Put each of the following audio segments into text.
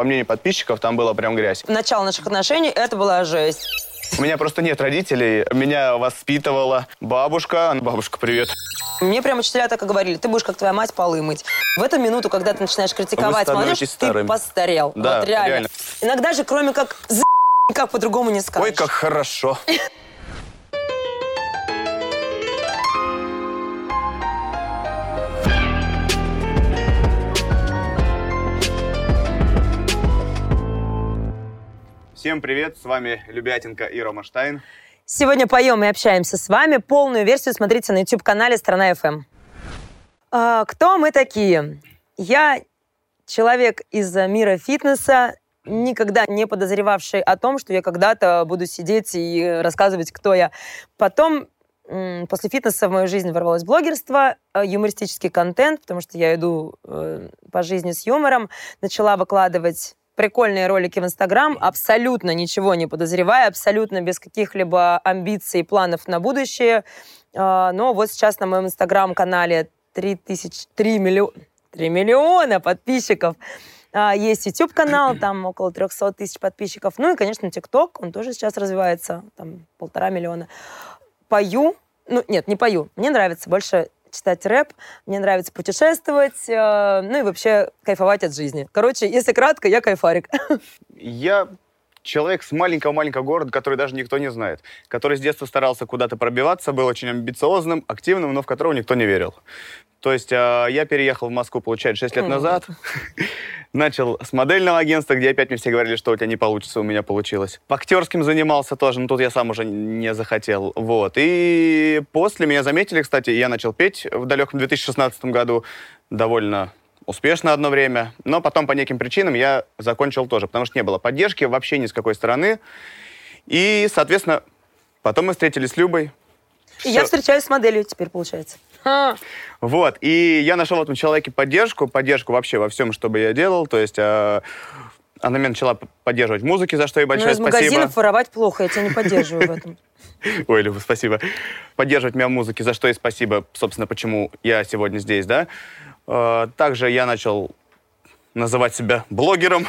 По мнению подписчиков, там была прям грязь. Начало наших отношений это была жесть. У меня просто нет родителей. Меня воспитывала бабушка. Бабушка, привет. Мне прям учителя так и говорили, ты будешь как твоя мать полы мыть. В эту минуту, когда ты начинаешь критиковать молодежь, ты старым. постарел. Да, вот реально. реально. Иногда же, кроме как за никак по-другому не скажешь. Ой, как хорошо. Всем привет, с вами Любятинка и Рома Штайн. Сегодня поем и общаемся с вами. Полную версию смотрите на YouTube-канале «Страна FM». А, кто мы такие? Я человек из мира фитнеса, никогда не подозревавший о том, что я когда-то буду сидеть и рассказывать, кто я. Потом, после фитнеса в мою жизнь ворвалось блогерство, э, юмористический контент, потому что я иду э, по жизни с юмором, начала выкладывать прикольные ролики в Инстаграм, абсолютно ничего не подозревая, абсолютно без каких-либо амбиций и планов на будущее. А, Но вот сейчас на моем Инстаграм-канале 3 тысяч, 3 миллиона, 3 миллиона подписчиков. А, Есть YouTube-канал, там около 300 тысяч подписчиков. Ну и, конечно, ТикТок, он тоже сейчас развивается, там полтора миллиона. Пою, ну нет, не пою, мне нравится больше читать рэп, мне нравится путешествовать, э, ну и вообще кайфовать от жизни. Короче, если кратко, я кайфарик. Я человек с маленького-маленького города, который даже никто не знает, который с детства старался куда-то пробиваться, был очень амбициозным, активным, но в которого никто не верил. То есть э, я переехал в Москву, получается, 6 лет назад. Начал с модельного агентства, где опять мне все говорили, что у тебя не получится, у меня получилось. По актерским занимался тоже, но тут я сам уже не захотел. Вот. И после меня заметили, кстати, я начал петь в далеком 2016 году довольно успешно одно время, но потом по неким причинам я закончил тоже, потому что не было поддержки вообще ни с какой стороны. И, соответственно, потом мы встретились с Любой. И я Всё. встречаюсь с моделью теперь, получается. Ха. Вот, и я нашел в этом человеке поддержку, поддержку вообще во всем, что бы я делал. То есть э, она меня начала поддерживать в музыке, за что ей большое из спасибо. магазинов воровать плохо, я тебя не поддерживаю в этом. Ой, Люба, спасибо. Поддерживать меня в музыке, за что и спасибо, собственно, почему я сегодня здесь, да. Э, Также я начал называть себя блогером.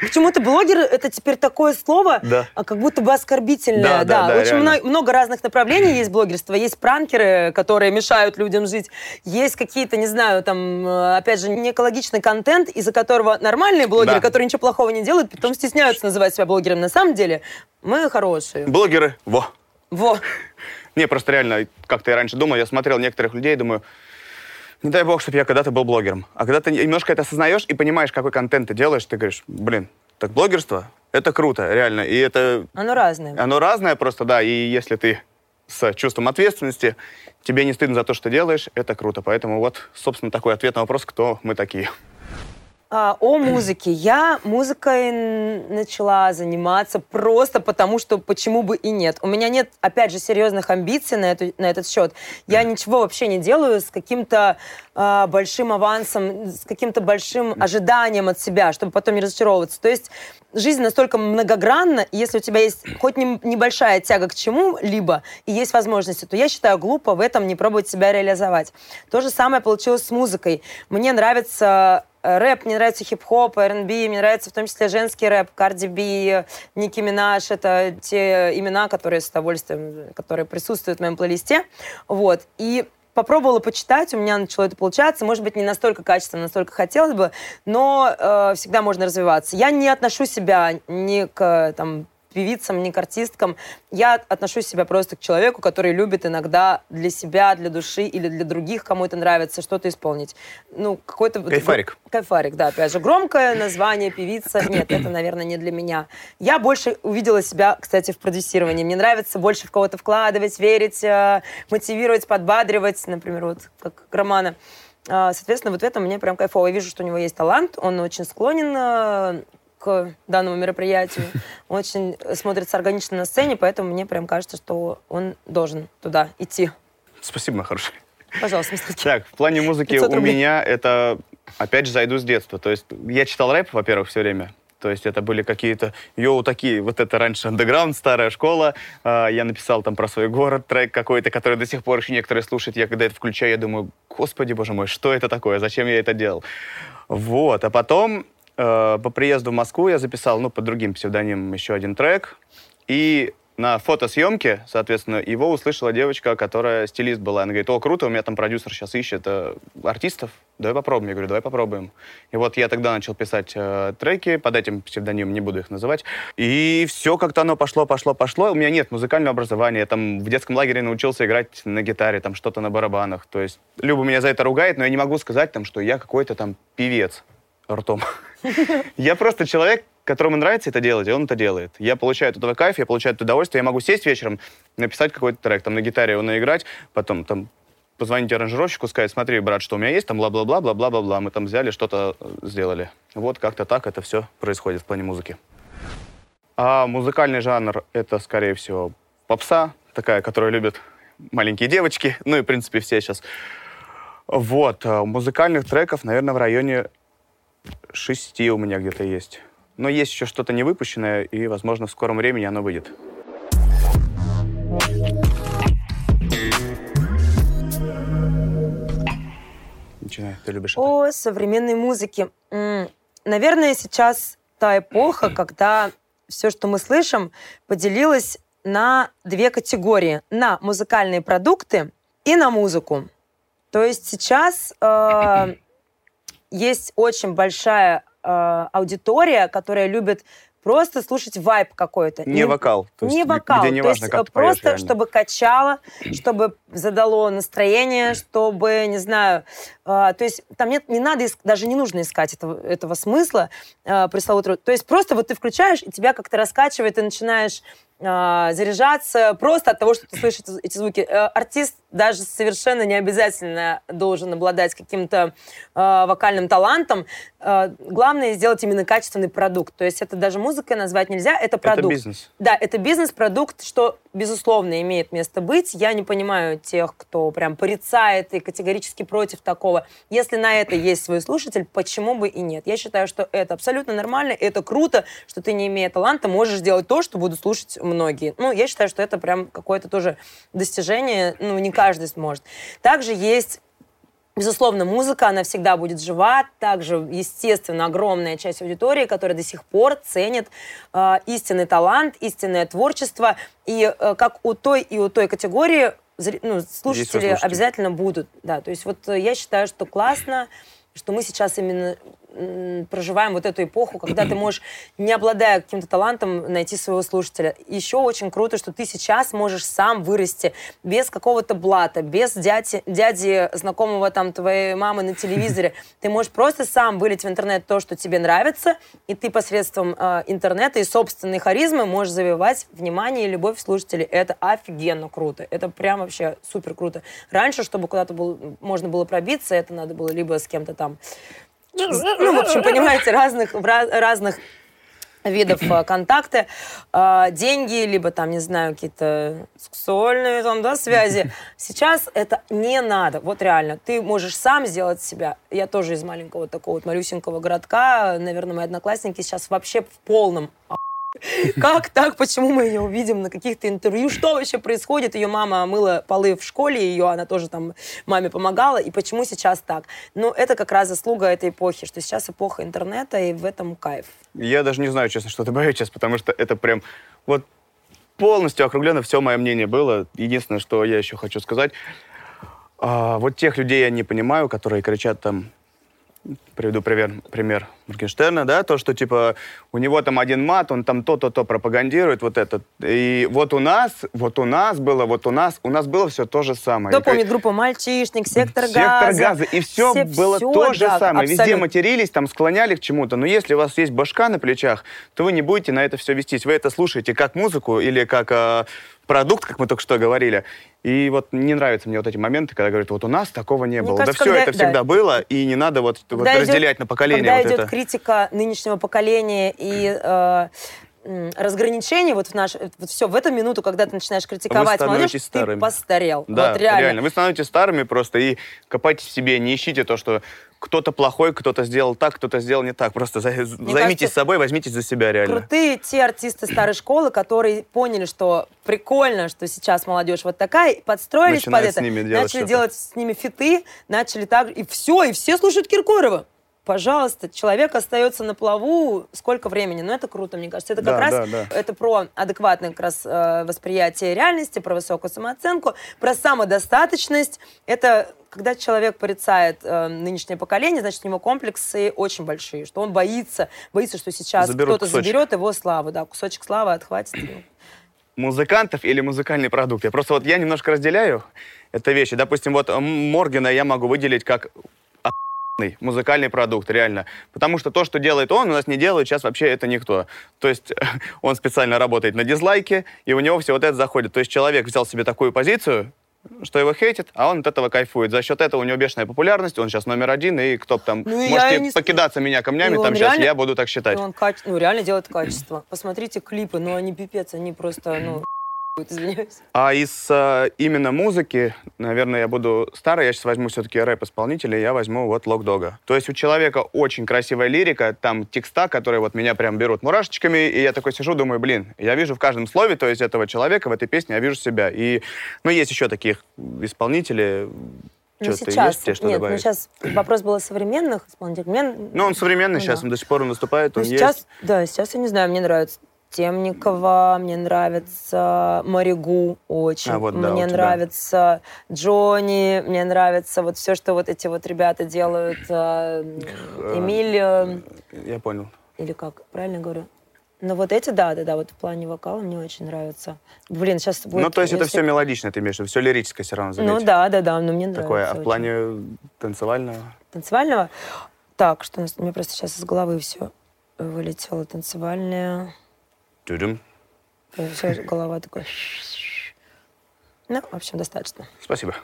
Почему-то блогер это теперь такое слово, Да. а как будто бы оскорбительное. Да, да, да, Очень реально. мно- много разных направлений есть блогерства. Есть пранкеры, которые мешают людям жить. Есть какие-то, не знаю, там, э, опять же, не экологичный контент, из-за которого нормальные блогеры, Да. которые ничего плохого не делают, потом стесняются называть себя блогером. На самом деле мы хорошие. Блогеры, во. Во. Не, просто реально, как-то я раньше думал, я смотрел некоторых людей, думаю, не дай бог, чтобы я когда-то был блогером. А когда ты немножко это осознаешь и понимаешь, какой контент ты делаешь, ты говоришь, блин, так блогерство, это круто, реально. И это, Оно разное. оно разное просто, да, и если ты с чувством ответственности, тебе не стыдно за то, что делаешь, это круто. Поэтому вот, собственно, такой ответ на вопрос, кто мы такие. А, о музыке. Я музыкой начала заниматься просто потому, что почему бы и нет. У меня нет, опять же, серьезных амбиций на, эту, на этот счет. Я ничего вообще не делаю с каким-то а, большим авансом, с каким-то большим ожиданием от себя, чтобы потом не разочаровываться. То есть жизнь настолько многогранна, и если у тебя есть хоть нем- небольшая тяга к чему-либо, и есть возможности, то я считаю глупо в этом не пробовать себя реализовать. То же самое получилось с музыкой. Мне нравится рэп, мне нравится хип-хоп, R&B, мне нравится в том числе женский рэп, Карди Би, Ники Минаж. Это те имена, которые с удовольствием, которые присутствуют в моем плейлисте. Вот. И попробовала почитать, у меня начало это получаться. Может быть, не настолько качественно, настолько хотелось бы, но э, всегда можно развиваться. Я не отношу себя ни к там, певицам, ни к артисткам. Я отношу себя просто к человеку, который любит иногда для себя, для души или для других, кому это нравится, что-то исполнить. Ну, какой-то... Кайфарик. Кайфарик, да, опять же. Громкое название певица. Нет, это, наверное, не для меня. Я больше увидела себя, кстати, в продюсировании. Мне нравится больше в кого-то вкладывать, верить, э, мотивировать, подбадривать, например, вот как Романа. А, Соответственно, вот в этом мне прям кайфово. Я вижу, что у него есть талант, он очень склонен э, к данному мероприятию, очень смотрится органично на сцене, поэтому мне прям кажется, что он должен туда идти. Спасибо, мой хороший. Пожалуйста, Михалыч. Так, в плане музыки 500 у меня это, опять же, зайду с детства. То есть я читал рэп, во-первых, все время. То есть это были какие-то, йоу, такие, вот это раньше андеграунд, старая школа. А, я написал там про свой город трек какой-то, который до сих пор еще некоторые слушают. Я когда это включаю, я думаю, господи, боже мой, что это такое, зачем я это делал? Вот, а потом э, по приезду в Москву я записал, ну, под другим псевдонимом еще один трек. И на фотосъемке, соответственно, его услышала девочка, которая стилист была. Она говорит, о, круто, у меня там продюсер сейчас ищет э, артистов, давай попробуем. Я говорю, давай попробуем. И вот я тогда начал писать э, треки под этим псевдонимом, не буду их называть. И все как-то оно пошло, пошло, пошло. У меня нет музыкального образования. Я там в детском лагере научился играть на гитаре, там что-то на барабанах. То есть Люба меня за это ругает, но я не могу сказать, там, что я какой-то там певец ртом. Я просто человек, которому нравится это делать, и он это делает. Я получаю от этого кайф, я получаю это удовольствие, я могу сесть вечером, написать какой-то трек, там на гитаре его наиграть, потом там позвонить аранжировщику, сказать, смотри, брат, что у меня есть, там бла-бла-бла, бла-бла-бла-бла, мы там взяли, что-то э, сделали. Вот как-то так это все происходит в плане музыки. А музыкальный жанр — это, скорее всего, попса, такая, которую любят маленькие девочки, ну и, в принципе, все сейчас. Вот, а музыкальных треков, наверное, в районе шести у меня где-то есть. Но есть еще что-то не выпущенное, и, возможно, в скором времени оно выйдет. Начинай, ты любишь это? О современной музыке. Наверное, сейчас та эпоха, когда все, что мы слышим, поделилось на две категории. На музыкальные продукты и на музыку. То есть сейчас э, есть очень большая э, аудитория, которая любит просто слушать вайп какой-то. Не, не вокал. То не вокал. Где не важно, то есть как просто, поешь, чтобы качало, чтобы задало настроение, чтобы, не знаю, э, то есть там нет, не надо, даже не нужно искать этого, этого смысла э, пресловутого. То есть просто вот ты включаешь, и тебя как-то раскачивает, и начинаешь а, заряжаться просто от того, что ты слышишь эти звуки. Э, артист даже совершенно не обязательно должен обладать каким-то э, вокальным талантом. Э, главное сделать именно качественный продукт. То есть это даже музыкой назвать нельзя, это продукт. Это бизнес. Да, это бизнес-продукт, что, безусловно, имеет место быть. Я не понимаю тех, кто прям порицает и категорически против такого. Если на это есть свой слушатель, почему бы и нет? Я считаю, что это абсолютно нормально, это круто, что ты, не имея таланта, можешь делать то, что будут слушать многие. Ну, я считаю, что это прям какое-то тоже достижение, ну, не каждый сможет. Также есть Безусловно, музыка, она всегда будет жива. Также, естественно, огромная часть аудитории, которая до сих пор ценит э, истинный талант, истинное творчество. И э, как у той и у той категории ну, слушатели обязательно будут. Да, то есть вот э, я считаю, что классно, что мы сейчас именно проживаем вот эту эпоху, когда ты можешь, не обладая каким-то талантом, найти своего слушателя. Еще очень круто, что ты сейчас можешь сам вырасти без какого-то блата, без дяди, дяди знакомого там твоей мамы на телевизоре. Ты можешь просто сам вылить в интернет то, что тебе нравится, и ты посредством э, интернета и собственной харизмы можешь завоевать внимание и любовь слушателей. Это офигенно круто. Это прям вообще супер круто. Раньше, чтобы куда-то было, можно было пробиться, это надо было либо с кем-то там ну, в общем, понимаете, разных, разных видов э, контакта, э, деньги, либо там, не знаю, какие-то сексуальные там, да, связи. Сейчас это не надо. Вот реально. Ты можешь сам сделать себя. Я тоже из маленького такого вот малюсенького городка. Наверное, мои одноклассники сейчас вообще в полном как так? Почему мы ее увидим на каких-то интервью? Что вообще происходит? Ее мама мыла полы в школе, ее она тоже там маме помогала. И почему сейчас так? Ну, это как раз заслуга этой эпохи, что сейчас эпоха интернета, и в этом кайф. Я даже не знаю, честно, что добавить сейчас, потому что это прям вот полностью округленно все мое мнение было. Единственное, что я еще хочу сказать, а, вот тех людей я не понимаю, которые кричат там приведу пример, пример Моргенштерна, да, то, что, типа, у него там один мат, он там то-то-то пропагандирует, вот это. И вот у нас, вот у нас было, вот у нас, у нас было все то же самое. Кто помнит группу «Мальчишник», «Сектор, Сектор газа». газа. И все, все было все, то же да, самое. Абсолютно. Везде матерились, там склоняли к чему-то. Но если у вас есть башка на плечах, то вы не будете на это все вестись. Вы это слушаете как музыку или как э, продукт, как мы только что говорили. И вот не нравятся мне вот эти моменты, когда говорят, вот у нас такого не мне было. Кажется, да все это всегда да. было, и не надо вот, вот идет, разделять на поколение. Когда вот идет это. критика нынешнего поколения и э, разграничение вот в наш вот все в эту минуту, когда ты начинаешь критиковать молодежь, старыми. ты постарел. Да, вот реально. реально. Вы становитесь старыми просто и копайте в себе, не ищите то, что кто-то плохой, кто-то сделал так, кто-то сделал не так. Просто за, займитесь кажется, собой, возьмитесь за себя реально. Крутые те артисты старой школы, которые поняли, что прикольно, что сейчас молодежь вот такая, подстроились Начинают под это, делать начали делать с ними фиты, начали так, и все, и все слушают Киркорова. Пожалуйста, человек остается на плаву сколько времени, ну это круто, мне кажется. Это как Да, раз да, да. это про адекватное как раз э, восприятие реальности, про высокую самооценку, про самодостаточность. Это когда человек порицает э, нынешнее поколение, значит, у него комплексы очень большие, что он боится, боится, что сейчас кто-то заберет его славу, да, кусочек славы отхватит. Музыкантов или музыкальный продукт. Я просто вот я немножко разделяю это вещи. Допустим, вот м, Моргена я могу выделить как музыкальный продукт, реально. Потому что то, что делает он, у нас не делает сейчас вообще это никто. То есть он специально работает на дизлайке, и у него все вот это заходит. То есть человек взял себе такую позицию, что его хейтит, а он от этого кайфует. За счет этого у него бешеная популярность, он сейчас номер один, и кто там... Ну, можете не покидаться меня камнями, он там сейчас реально- я буду так считать. Ну, он каче- ну, реально делает качество. Посмотрите клипы, ну, они пипец, они просто, ну, извиняюсь. А из э, именно музыки, наверное, я буду старый, я сейчас возьму все-таки рэп-исполнителя, я возьму вот Лок Дога. То есть у человека очень красивая лирика, там текста, которые вот меня прям берут мурашечками, и я такой сижу, думаю, блин, я вижу в каждом слове, то есть этого человека в этой песне я вижу себя. И, ну, есть еще таких исполнителей, Ну, что-то сейчас, есть тебе что нет, ну, добавить? сейчас вопрос был о современных исполнителях. Мне- Ну, он современный ну, сейчас, да. он до сих пор выступает, Ну, он сейчас, есть. да, сейчас я не знаю, мне нравится Темникова, мне нравится Маригу очень, А, вот, да, мне нравится Джонни, мне нравится вот все, что вот эти вот ребята делают, э, Эмиль, э, Я понял. или как, правильно говорю? Ну вот эти, да, да, да, вот в плане вокала мне очень нравится. Блин, сейчас будет... ну, то есть это все мелодично, ты имеешь в виду, все лирическое все равно, заметь. Ну да, да, да, но мне нравится. Такое, а в очень. плане танцевального? Танцевального? Так, что у нас? У меня просто сейчас из головы все вылетело. Танцевальное. Тюдюм. Все, голова такая. Ну, в общем, достаточно. Спасибо.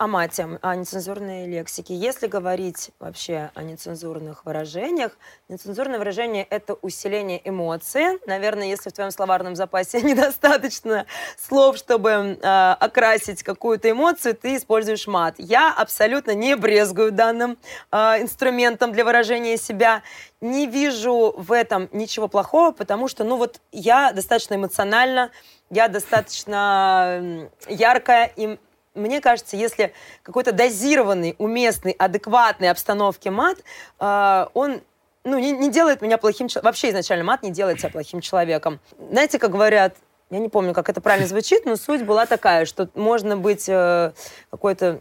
О мате, о нецензурной лексике. Если говорить вообще о нецензурных выражениях, нецензурное выражение — это усиление эмоций. Наверное, если в твоем словарном запасе недостаточно слов, чтобы э, окрасить какую-то эмоцию, ты используешь мат. Я абсолютно не брезгую данным э, инструментом для выражения себя. Не вижу в этом ничего плохого, потому что, ну вот, я достаточно эмоциональна, я достаточно яркая, и мне кажется, если какой-то дозированный, уместный, адекватной обстановке мат, э, он ну, не, не делает меня плохим человеком. Вообще изначально мат не делает тебя плохим человеком. Знаете, как говорят, я не помню, как это правильно звучит, но суть была такая, что можно быть э, какой-то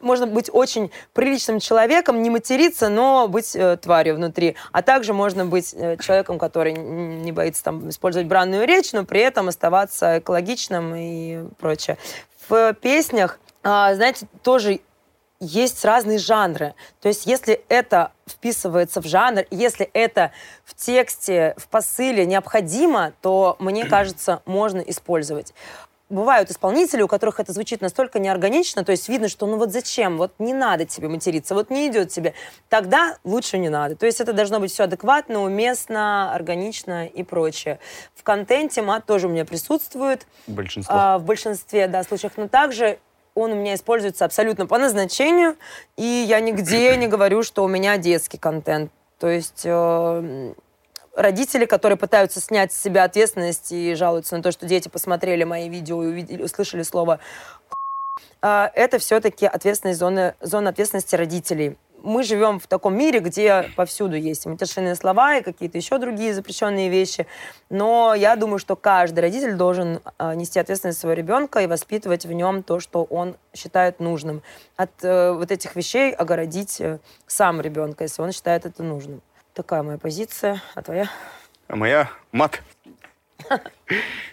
можно быть очень приличным человеком, не материться, но быть э, тварью внутри. А также можно быть э, человеком, который не боится там, использовать бранную речь, но при этом оставаться экологичным и прочее. В песнях, а, знаете, тоже есть разные жанры. То есть если это вписывается в жанр, если это в тексте, в посыле необходимо, то, мне кажется, можно использовать. Бывают исполнители, у которых это звучит настолько неорганично, то есть видно, что ну вот зачем, вот не надо тебе материться, вот не идет тебе. Тогда лучше не надо. То есть это должно быть все адекватно, уместно, органично и прочее. В контенте мат тоже у меня присутствует. Большинство. А, в большинстве да, случаев, но также он у меня используется абсолютно по назначению, и я нигде не говорю, что у меня детский контент. То есть э, родители, которые пытаются снять с себя ответственность и жалуются на то, что дети посмотрели мои видео и увидели, услышали слово а, это все-таки ответственность зоны, зона ответственности родителей. Мы живем в таком мире, где повсюду есть матершинные слова, и какие-то еще другие запрещенные вещи. Но я думаю, что каждый родитель должен а, нести ответственность своего ребенка и воспитывать в нем то, что он считает нужным. От э, вот этих вещей огородить э, сам ребенка, если он считает это нужным. Такая моя позиция. А твоя? А моя мат.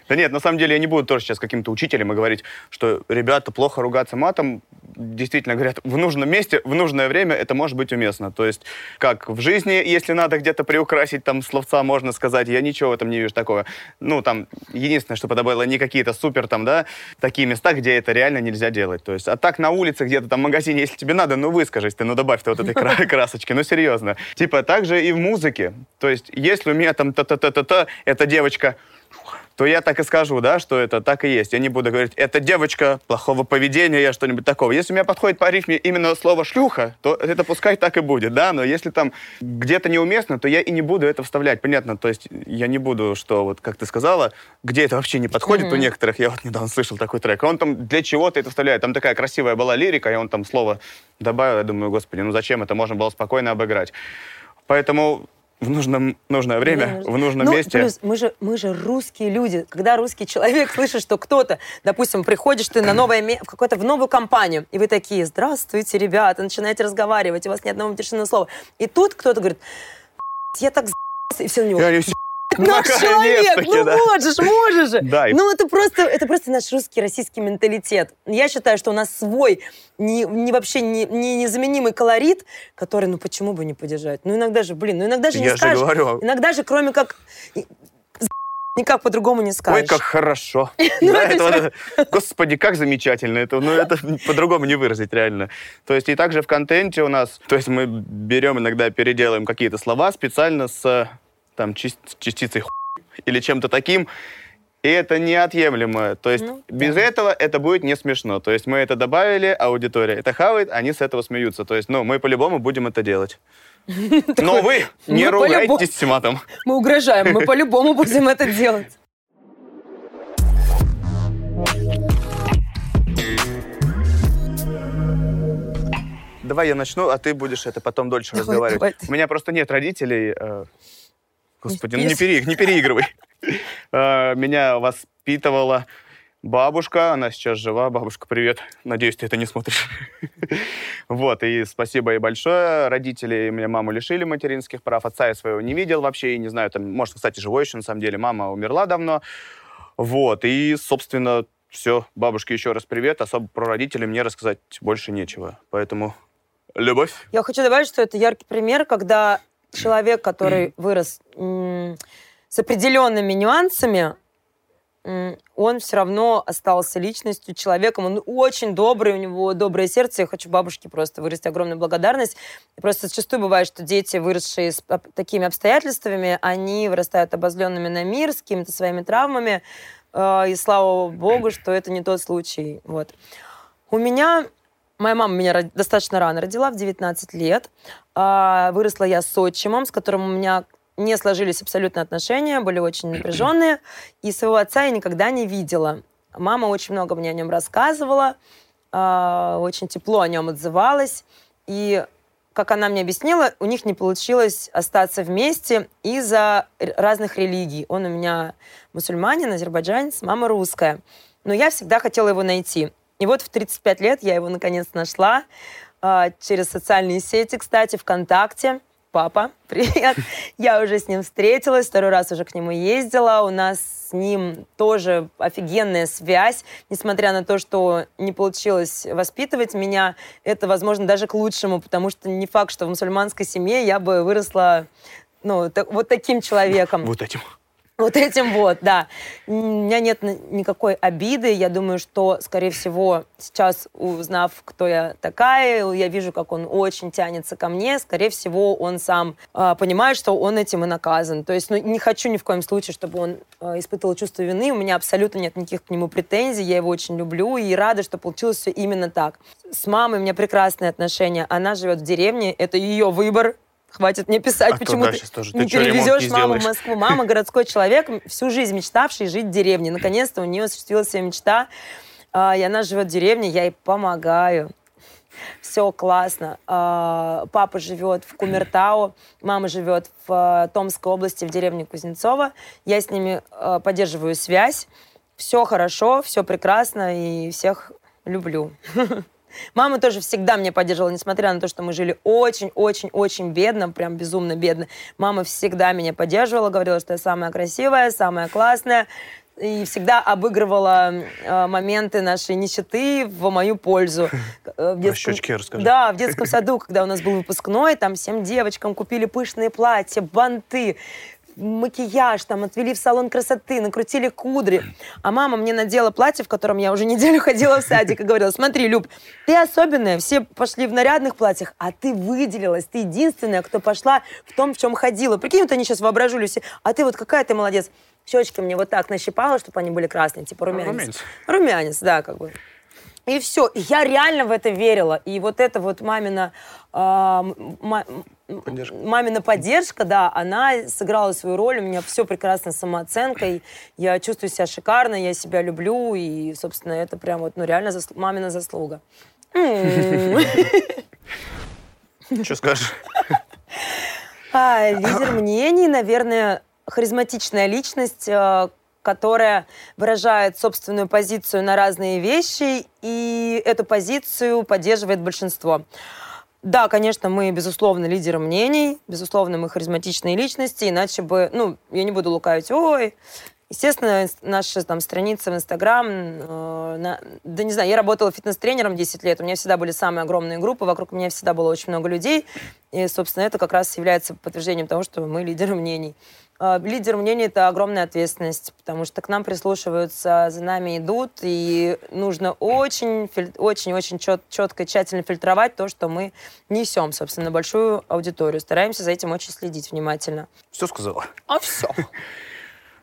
Да нет, на самом деле я не буду тоже сейчас каким-то учителем и говорить, что ребята плохо ругаться матом. Действительно говорят, в нужном месте, в нужное время это может быть уместно. То есть, как в жизни, если надо где-то приукрасить там словца, можно сказать, я ничего в этом не вижу такого. Ну, там, единственное, что подобавило, не какие-то супер там, да, такие места, где это реально нельзя делать. То есть, а так на улице, где-то там в магазине, если тебе надо, ну выскажись ты, ну добавь ты вот этой кра- красочки, ну серьезно. Типа, также и в музыке. То есть, если у меня там та-та-та-та-та, эта девочка то я так и скажу, да, что это так и есть. Я не буду говорить, это девочка плохого поведения, я что-нибудь такого. Если у меня подходит по рифме именно слово «шлюха», то это пускай так и будет, да, но если там где-то неуместно, то я и не буду это вставлять, понятно, то есть я не буду, что вот, как ты сказала, где это вообще не подходит mm-hmm. у некоторых, я вот недавно слышал такой трек, он там для чего-то это вставляет, там такая красивая была лирика, и он там слово добавил, я думаю, господи, ну зачем это, можно было спокойно обыграть. Поэтому в нужном, нужное время, в нужном ну, месте. Плюс мы же, мы же русские люди. Когда русский человек слышит, что кто-то, допустим, приходишь ты на новое, в какую-то в новую компанию, и вы такие, здравствуйте, ребята, начинаете разговаривать, у вас ни одного матершинного слова. И тут кто-то говорит, я так и все на него. Я наш человек, ну да. можешь, можешь же. Да, ну это просто, это просто наш русский, российский менталитет. Я считаю, что у нас свой, не, не вообще не, не, незаменимый колорит, который, ну почему бы не поддержать? Ну иногда же, блин, ну иногда же не Я скажешь. Же говорю. Иногда же, кроме как никак по-другому не скажешь. Ой, как хорошо. Ну, да, это, вот, господи, как замечательно. Это, ну, это по-другому не выразить реально. То есть и также в контенте у нас, то есть мы берем иногда, переделаем какие-то слова специально с там частицей или чем-то таким. И это неотъемлемо. То есть ну, без да. этого это будет не смешно. То есть мы это добавили, аудитория это хавает, они с этого смеются. То есть, ну, мы по-любому будем это делать. Но вы не ругайтесь с матом. Мы угрожаем, мы по-любому будем это делать. Давай я начну, а ты будешь это потом дольше разговаривать. У меня просто нет родителей. Господи, ну не, пере, не переигрывай. А, меня воспитывала бабушка, она сейчас жива. Бабушка, привет. Надеюсь, ты это не смотришь. Вот, и спасибо ей большое. Родители меня маму лишили материнских прав. Отца я своего не видел вообще, и не знаю, там, может, кстати, живой еще, на самом деле. Мама умерла давно. Вот, и, собственно, все. Бабушке еще раз привет. Особо про родителей мне рассказать больше нечего. Поэтому любовь. Я хочу добавить, что это яркий пример, когда человек, который вырос с определенными нюансами, он все равно остался личностью, человеком. Он очень добрый, у него доброе сердце. Я хочу бабушке просто выразить огромную благодарность. И просто зачастую бывает, что дети, выросшие с такими обстоятельствами, они вырастают обозленными на мир, с какими-то своими травмами. А, и слава богу, что это не тот случай. Вот. У меня Моя мама меня достаточно рано родила, в 19 лет. А, выросла я с отчимом, с которым у меня не сложились абсолютно отношения, были очень напряженные. И своего отца я никогда не видела. Мама очень много мне о нем рассказывала, а, очень тепло о нем отзывалась. И, как она мне объяснила, у них не получилось остаться вместе из-за разных религий. Он у меня мусульманин, азербайджанец, мама русская. Но я всегда хотела его найти. И вот в 35 лет я его наконец нашла э, через социальные сети, кстати, ВКонтакте. Папа, привет. Я уже с ним встретилась, второй раз уже к нему ездила. У нас с ним тоже офигенная связь. Несмотря на то, что не получилось воспитывать меня, это, возможно, даже к лучшему, потому что не факт, что в мусульманской семье я бы выросла ну, так, вот таким человеком. Вот этим. Вот этим вот, да. У меня нет никакой обиды. Я думаю, что, скорее всего, сейчас, узнав, кто я такая, я вижу, как он очень тянется ко мне. Скорее всего, он сам э, понимает, что он этим и наказан. То есть, ну, не хочу ни в коем случае, чтобы он э, испытывал чувство вины. У меня абсолютно нет никаких к нему претензий. Я его очень люблю и рада, что получилось все именно так. С мамой у меня прекрасные отношения. Она живет в деревне. Это ее выбор Хватит мне писать, а почему ты, тоже? не ты перевезешь не маму в Москву. Мама городской человек, всю жизнь мечтавший жить в деревне. Наконец-то у нее осуществилась своя мечта, а, и она живет в деревне, я ей помогаю. Все классно. А, папа живет в Кумертау, мама живет в а, Томской области, в деревне Кузнецова. Я с ними поддерживаю связь. Все хорошо, все прекрасно, и всех люблю. Мама тоже всегда меня поддерживала, несмотря на то, что мы жили очень-очень-очень бедно, прям безумно бедно. Мама всегда меня поддерживала, говорила, что я самая красивая, самая классная, и всегда обыгрывала э, моменты нашей нищеты в мою пользу. Э, в детском... щечки расскажи. Да, в детском саду, когда у нас был выпускной, там всем девочкам купили пышные платья, банты, макияж, там, отвели в салон красоты, накрутили кудри. А мама мне надела платье, в котором я уже неделю ходила в садик и говорила, смотри, Люб, ты особенная, все пошли в нарядных платьях, а ты выделилась, ты единственная, кто пошла в том, в чем ходила. Прикинь, вот они сейчас воображали все, а ты вот какая ты молодец. Щечки мне вот так нащипала, чтобы они были красные, типа румянец. Румянец. Румянец, да, как бы. И все. И я реально в это верила. И вот эта вот мамина, ма- м- Поддержка. мамина поддержка, да, она сыграла свою роль. У меня все прекрасно с самооценкой. Я чувствую себя шикарно, я себя люблю. И, собственно, это прям вот, ну, реально засл- мамина заслуга. Что скажешь? А, лидер мнений, наверное, харизматичная личность, э, которая выражает собственную позицию на разные вещи, и эту позицию поддерживает большинство. Да, конечно, мы, безусловно, лидеры мнений, безусловно, мы харизматичные личности, иначе бы, ну, я не буду лукавить, ой, Естественно, наша там страница в Инстаграм, э, на- да не знаю, я работала фитнес-тренером 10 лет, у меня всегда были самые огромные группы, вокруг меня всегда было очень много людей, и, собственно, это как раз является подтверждением того, что мы лидеры мнений. Э, Лидер мнений — это огромная ответственность, потому что к нам прислушиваются, за нами идут, и нужно очень, филь- очень-очень чет- четко и тщательно фильтровать то, что мы несем, собственно, на большую аудиторию. Стараемся за этим очень следить внимательно. Все сказала. А все.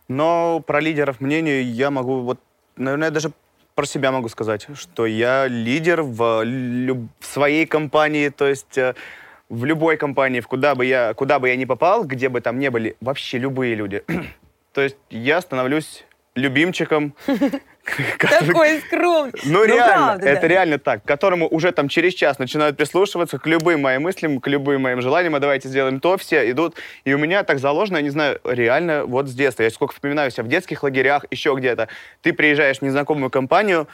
Но про лидеров мнений я могу, вот, наверное, даже про себя могу сказать, что я лидер в, в своей компании, то есть э, в любой компании, в куда бы я, куда бы я ни попал, где бы там ни были, вообще любые люди. то есть я становлюсь любимчиком. Такой скромный. Ну, реально, правда, это реально так. К которому уже там через час начинают прислушиваться к любым моим мыслям, к любым моим желаниям, а давайте сделаем то, все идут. И у меня так заложено, я не знаю, реально вот с детства. Я сколько вспоминаю себя в детских лагерях, еще где-то. Ты приезжаешь в незнакомую компанию,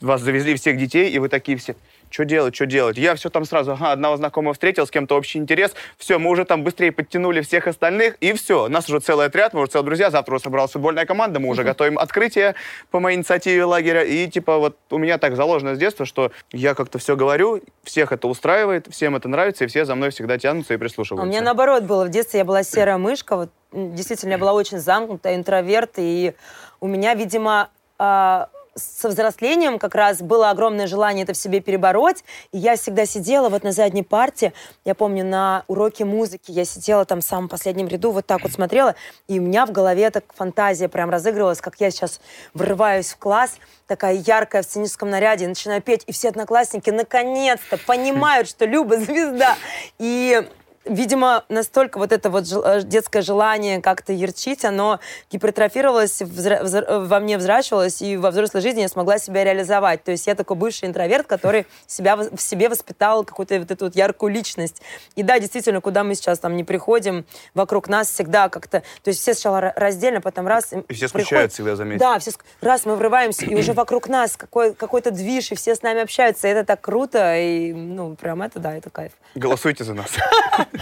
вас завезли всех детей, и вы такие все, что делать, что делать? Я все там сразу, ага, одного знакомого встретил, с кем-то общий интерес, все, мы уже там быстрее подтянули всех остальных, и все, нас уже целый отряд, мы уже целые друзья, завтра уже собралась футбольная команда, мы уже готовим открытие по моей инициативе лагеря, и типа вот у меня так заложено с детства, что я как-то все говорю, всех это устраивает, всем это нравится, и все за мной всегда тянутся и А прислушиваются. у меня наоборот было. В детстве я была серая мышка. Вот, действительно, я была очень замкнутая, интроверт. И у меня, видимо, а, со взрослением как раз было огромное желание это в себе перебороть. И я всегда сидела вот на задней парте. Я помню, на уроке музыки я сидела там в самом последнем ряду, вот так вот смотрела. И у меня в голове так фантазия прям разыгрывалась, как я сейчас врываюсь в класс, такая яркая в сценическом наряде, начинаю петь. И все одноклассники наконец-то понимают, что Люба звезда. И Видимо, настолько вот это вот э, детское желание как-то ярчить, оно гипертрофировалось, взра- во мне взращивалось, и во взрослой жизни я смогла себя реализовать. То есть я такой бывший интроверт, который себя, в себе воспитал какую-то вот эту вот яркую личность. И да, действительно, куда мы сейчас там не приходим, вокруг нас всегда как-то... То есть все сначала ра- раздельно, потом раз... И все приходят- смущают всегда, заметь. Да, все, раз мы врываемся, и уже вокруг нас какой, какой-то движ, и все с нами общаются. И это так круто, и, ну, прям это, да, это кайф. Голосуйте за нас.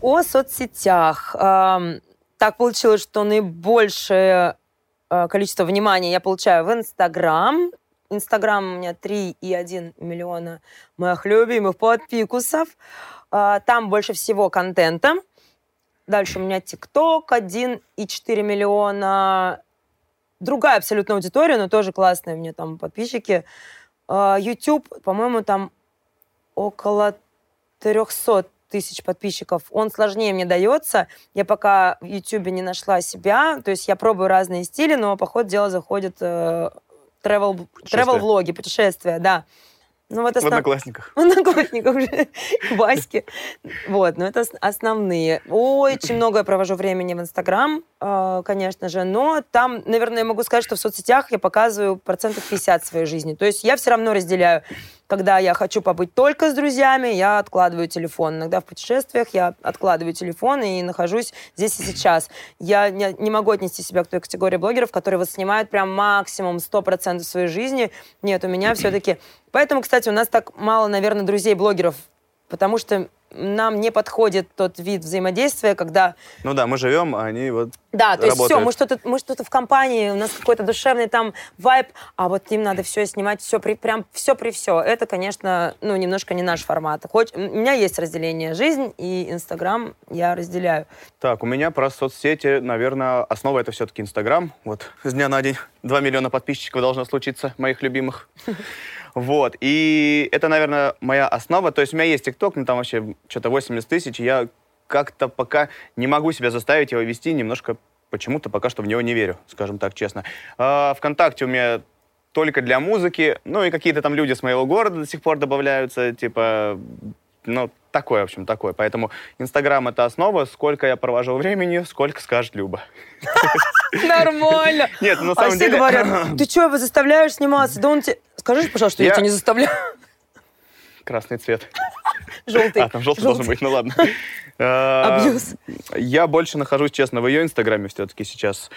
О соцсетях. Так получилось, что наибольшее э, количество внимания я получаю в Инстаграм. Инстаграм у меня 3,1 миллиона моих любимых подпикусов. А, Там больше всего контента. Дальше у меня ТикТок 1,4 миллиона. Другая абсолютно аудитория, но тоже классные у меня там подписчики. А, YouTube, по-моему, там около 300 тысяч подписчиков. Он сложнее мне дается. Я пока в YouTube не нашла себя. То есть я пробую разные стили, но по ходу дела заходят э, travel, travel-влоги, путешествия, да. Ну, вот В основ- одноклассниках. в одноклассниках уже, к Ваське. Вот, но это ос- основные. Очень много я провожу времени в Инстаграм, э, конечно же, но там, наверное, я могу сказать, что в соцсетях я показываю процентов 50 своей жизни. То есть я все равно разделяю, когда я хочу побыть только с друзьями, я откладываю телефон. Иногда в путешествиях я откладываю телефон и нахожусь здесь и сейчас. Я не, не могу отнести себя к той категории блогеров, которые вот снимают прям максимум 100% своей жизни. Нет, у меня все-таки... Поэтому, кстати, у нас так мало, наверное, друзей-блогеров, потому что нам не подходит тот вид взаимодействия, когда... Ну да, мы живем, а они вот Да, то есть все, работают. мы что-то, мы что-то в компании, у нас какой-то душевный там вайб, а вот им надо все снимать, все при, прям все при все. Это, конечно, ну, немножко не наш формат. Хоть у меня есть разделение жизнь и Инстаграм я разделяю. Так, у меня про соцсети, наверное, основа это все-таки Инстаграм. Вот с дня на день 2 миллиона подписчиков должно случиться, моих любимых. Вот, и это, наверное, моя основа. То есть у меня есть ТикТок, ну там вообще что-то 80 тысяч, я как-то пока не могу себя заставить его вести, немножко почему-то пока что в него не верю, скажем так честно. А, ВКонтакте у меня только для музыки, ну и какие-то там люди с моего города до сих пор добавляются, типа, ну, такое, в общем, такое. Поэтому Инстаграм — это основа, сколько я провожу времени, сколько скажет Люба. Нормально. Нет, на А самом все деле... говорят, ты что, его заставляешь сниматься? Да он тебе... Скажи, пожалуйста, что Я- тебя не заставляю. Красный цвет. Желтый. А, там желтый должен быть, ну ладно. Э, Абьюз. Я больше нахожусь, честно, в ее инстаграме все-таки сейчас.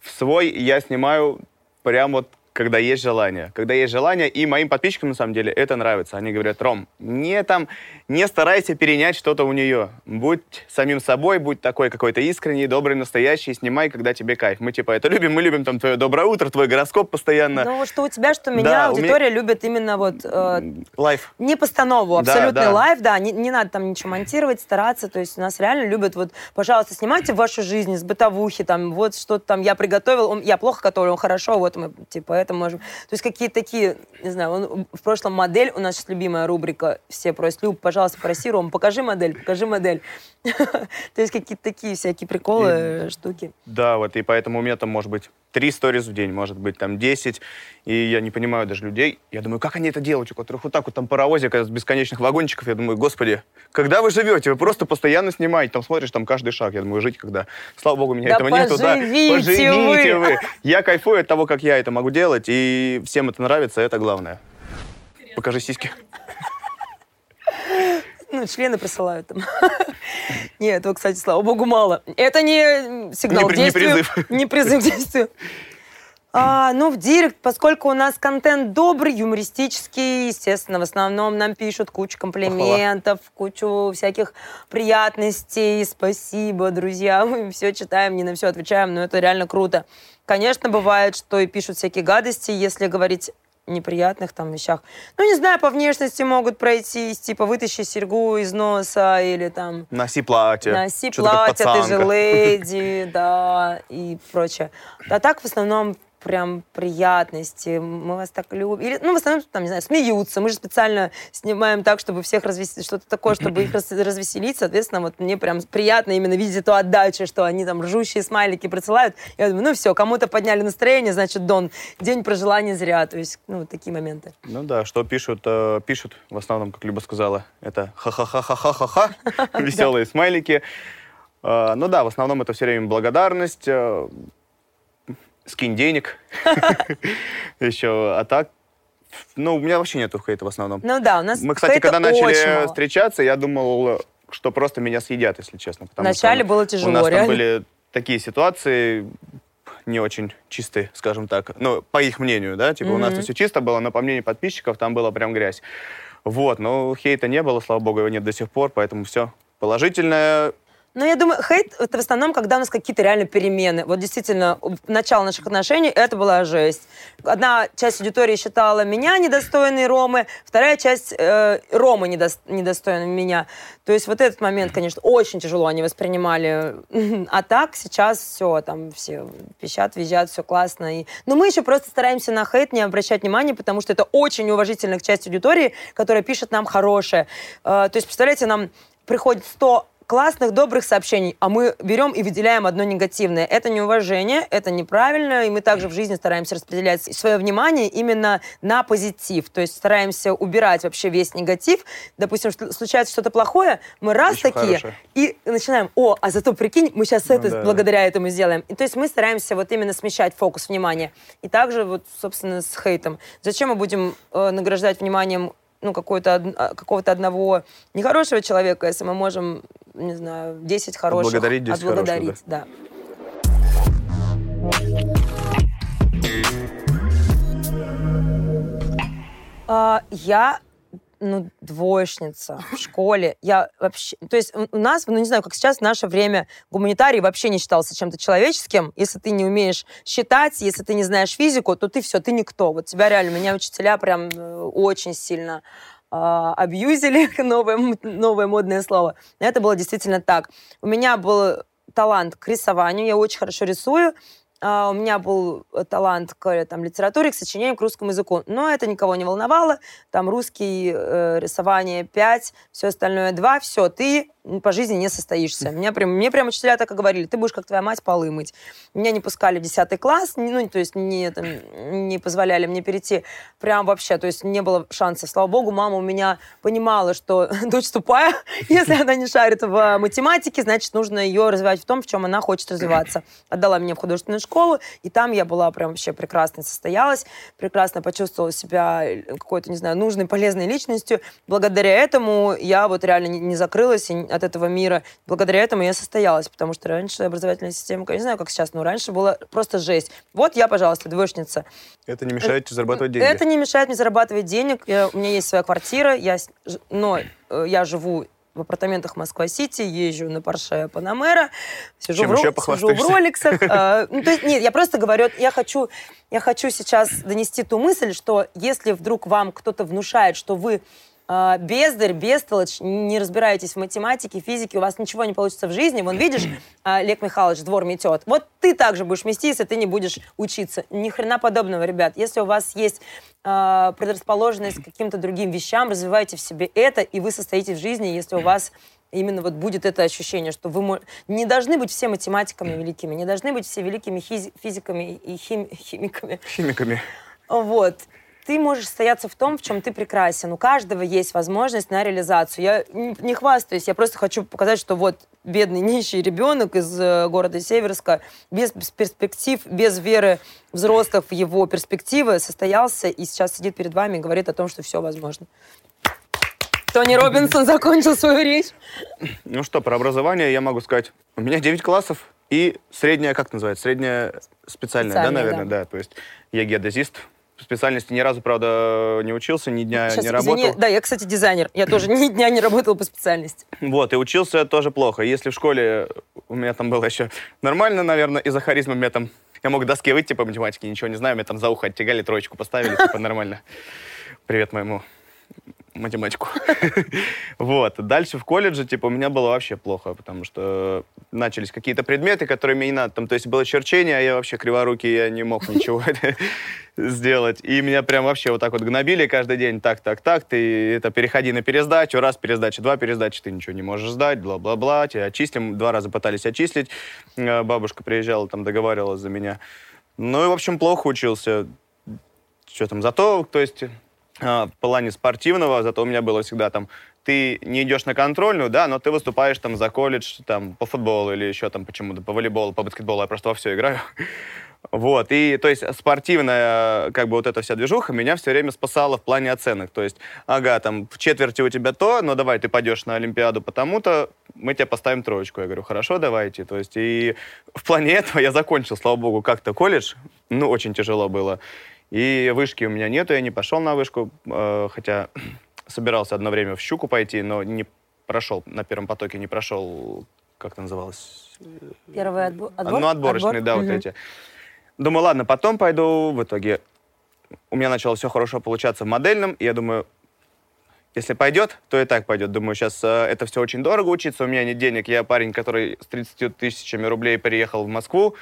В свой я снимаю прям вот когда есть желание. Когда есть желание, и моим подписчикам, на самом деле, это нравится. Они говорят, Ром, не там, не старайся перенять что-то у нее. Будь самим собой, будь такой какой-то искренний, добрый, настоящий, снимай, когда тебе кайф. Мы типа это любим, мы любим там твое доброе утро, твой гороскоп постоянно. Ну, что у тебя, что у меня, Да, аудитория любит именно вот э, Live. не постанову, Да, абсолютный да. live, да, не, не надо там ничего монтировать, стараться, то есть у нас реально любят вот, пожалуйста, снимайте вашу жизнь с бытовухи, там, вот что-то там я приготовил, он- я плохо готовлю, он хорошо, вот мы, типа, это можем, то есть какие-то такие, не знаю, он, в прошлом модель, у нас сейчас любимая рубрика, все просят, Люб, пожалуйста, проси, Ром, покажи модель, покажи модель, то есть какие-то такие всякие приколы, э, штуки. Да, вот, и поэтому у меня там может быть три сториз в день, может быть там 10, и я не понимаю даже людей. Я думаю, как они это делают, у которых вот так вот там паровозик из бесконечных вагончиков. Я думаю, господи, когда вы живете? Вы просто постоянно снимаете, там смотришь там каждый шаг. Я думаю, жить когда? Слава богу, у меня Да этого нету. Да, Поживите вы. вы. Я кайфую от того, как я это могу делать, и всем это нравится, это главное. Покажи сиськи. Ну, члены присылают там. Нет, этого, кстати, слава богу, мало. Это не сигнал Не к при- не действию. призыв. Не призыв к действию. А, ну, в директ, поскольку у нас контент добрый, юмористический, естественно, в основном нам пишут кучу комплиментов, кучу всяких приятностей, спасибо, друзья, мы все читаем, не на все отвечаем, но это реально круто. Конечно, бывает, что и пишут всякие гадости, если говорить неприятных там вещах. Ну, не знаю, по внешности могут пройтись, типа, вытащи серьгу из носа или там Носи платье. носи платье, ты же леди, да, и прочее. А так, в основном, прям приятности, мы вас так любим. Или, ну, в основном, там, не знаю, смеются. Мы же специально снимаем так, чтобы всех развеселить, что-то такое, чтобы их раз- развеселить. Соответственно, вот мне прям приятно именно видеть эту отдачу, что они там ржущие смайлики присылают. Я думаю, ну все, кому-то подняли настроение, значит, Дон, день прожила не зря. То есть, ну, вот такие моменты. Ну да, что пишут, э, пишут, в основном, как Люба сказала, это ха-ха-ха-ха-ха-ха, веселые смайлики. Э, Ну да, в основном это все время благодарность, э, скинь денег, еще, а так, ну, у меня вообще нету хейта в основном. Ну да, у нас Мы, кстати, когда начали встречаться, я думал, что просто меня съедят, если честно. Вначале было тяжело, У нас там были такие ситуации не очень чистые, скажем так. Ну, по их мнению, да, типа у нас все чисто было, но по мнению подписчиков там была прям грязь. Вот, но хейта не было, слава богу, его нет до сих пор, поэтому все положительное. Ну, я думаю, хейт — это в основном, когда у нас какие-то реально перемены. Вот действительно, начало наших отношений — это была жесть. Одна часть аудитории считала меня недостойной Ромы, вторая часть э, Ромы недос- недостойной меня. То есть вот этот момент, конечно, очень тяжело они воспринимали. А так сейчас все, там все пищат, визжат, все классно. И... Но мы еще просто стараемся на хейт не обращать внимания, потому что это очень уважительная часть аудитории, которая пишет нам хорошее. Э, то есть, представляете, нам приходит 100 классных, добрых сообщений, а мы берем и выделяем одно негативное. Это неуважение, это неправильно, и мы также в жизни стараемся распределять свое внимание именно на позитив. То есть стараемся убирать вообще весь негатив. Допустим, случается что-то плохое, мы раз Ищем такие, хорошее. и начинаем, о, а зато прикинь, мы сейчас Ну это да. благодаря этому сделаем. И то есть мы стараемся вот именно смещать фокус внимания. И также вот, собственно, с хейтом. Зачем мы будем э, награждать вниманием ну, какой-то од- а, какого-то одного нехорошего человека, если мы можем, не знаю, 10 хороших Отблагодарить 10 хороших, отблагодарить, да. А, я ну, двоечница в школе. Я вообще... То есть у нас, ну, не знаю, как сейчас, в наше время гуманитарий вообще не считался чем-то человеческим. Если ты не умеешь считать, если ты не знаешь физику, то ты все, ты никто. Вот тебя реально, меня учителя прям э, очень сильно э, абьюзили, новое, новое модное слово. Это было действительно так. У меня был талант к рисованию, я очень хорошо рисую, Uh, у меня был талант к там, литературе, к сочинениям, к русскому языку. Но это никого не волновало. Там русский, э, рисование 5, все остальное 2. Все, ты по жизни не состоишься. Меня прям, мне прям учителя так и говорили, ты будешь, как твоя мать, полы мыть. Меня не пускали в 10 класс, ну, то есть не, там, не позволяли мне перейти прям вообще, то есть не было шансов. Слава богу, мама у меня понимала, что дочь тупая, если она не шарит в математике, значит, нужно ее развивать в том, в чем она хочет развиваться. Отдала меня в художественную школу, и там я была прям вообще прекрасно состоялась, прекрасно почувствовала себя какой-то, не знаю, нужной, полезной личностью. Благодаря этому я вот реально не, не закрылась и от этого мира. Благодаря этому я состоялась, потому что раньше образовательная система, я не знаю, как сейчас, но раньше было просто жесть. Вот я, пожалуйста, двоечница. Это не мешает тебе зарабатывать деньги? Это не мешает мне зарабатывать денег. Я, у меня есть своя квартира, я, но э, я живу в апартаментах Москва-Сити, езжу на Порше Панамера, сижу, Чем в, ро- сижу в роликсах. А, ну, то есть, нет, я просто говорю, я хочу, я хочу сейчас донести ту мысль, что если вдруг вам кто-то внушает, что вы э, бездарь, бестолочь, не разбираетесь в математике, физике, у вас ничего не получится в жизни. Вон, видишь, э, Олег Михайлович двор метет. Вот ты также будешь мести, если ты не будешь учиться. Ни хрена подобного, ребят. Если у вас есть э, предрасположенность к каким-то другим вещам, развивайте в себе это, и вы состоите в жизни, если у вас именно вот будет это ощущение, что вы не должны быть все математиками великими, не должны быть все великими физиками и хим химиками. Химиками. Вот ты можешь стояться в том, в чем ты прекрасен. У каждого есть возможность на реализацию. Я не хвастаюсь, я просто хочу показать, что вот бедный нищий ребенок из э, города Северска без перспектив, без веры взрослых в его перспективы состоялся и сейчас сидит перед вами и говорит о том, что все возможно. Тони Робинсон закончил свою речь. Ну что, про образование я могу сказать. У меня 9 классов и средняя, как называется, средняя специальная, специальная да, наверное, да. да. То есть я геодезист, специальности ни разу, правда, не учился, ни дня Сейчас, не работал. Извини, да, я, кстати, дизайнер. Я тоже ни дня не работал по специальности. Вот, и учился тоже плохо. Если в школе у меня там было еще нормально, наверное, из-за харизмы мне там... Я мог к доске выйти по математике, ничего не знаю, мне там за ухо оттягали, троечку поставили, типа нормально. Привет моему математику. вот. Дальше в колледже, типа, у меня было вообще плохо, потому что начались какие-то предметы, которые мне не надо. Там, то есть было черчение, а я вообще криворукий, я не мог ничего сделать. И меня прям вообще вот так вот гнобили каждый день. Так, так, так, ты это переходи на пересдачу, раз пересдача, два пересдачи, ты ничего не можешь сдать, бла-бла-бла, тебя отчислим. Два раза пытались отчислить. Э, бабушка приезжала, там договаривалась за меня. Ну и, в общем, плохо учился. Что там, зато, то есть в плане спортивного, зато у меня было всегда там, ты не идешь на контрольную, да, но ты выступаешь там за колледж, там, по футболу или еще там почему-то, по волейболу, по баскетболу, я просто во все играю. Вот, и, то есть, спортивная, как бы, вот эта вся движуха меня все время спасала в плане оценок. То есть, ага, там, в четверти у тебя то, но давай ты пойдешь на Олимпиаду потому-то, мы тебе поставим троечку. Я говорю, хорошо, давайте. То есть, и в плане этого я закончил, слава богу, как-то колледж. Ну, очень тяжело было. И вышки у меня нету, я не пошел на вышку, э, хотя собирался одно время в «Щуку» пойти, но не прошел, на первом потоке не прошел, как это называлось? Первый отбор? отбор? Ну, отборочные, отбор? да, угу. вот эти. Думаю, ладно, потом пойду. В итоге у меня начало все хорошо получаться в модельном, и я думаю, если пойдет, то и так пойдет. Думаю, сейчас э, это все очень дорого учиться, у меня нет денег. Я парень, который с 30 тысячами рублей переехал в Москву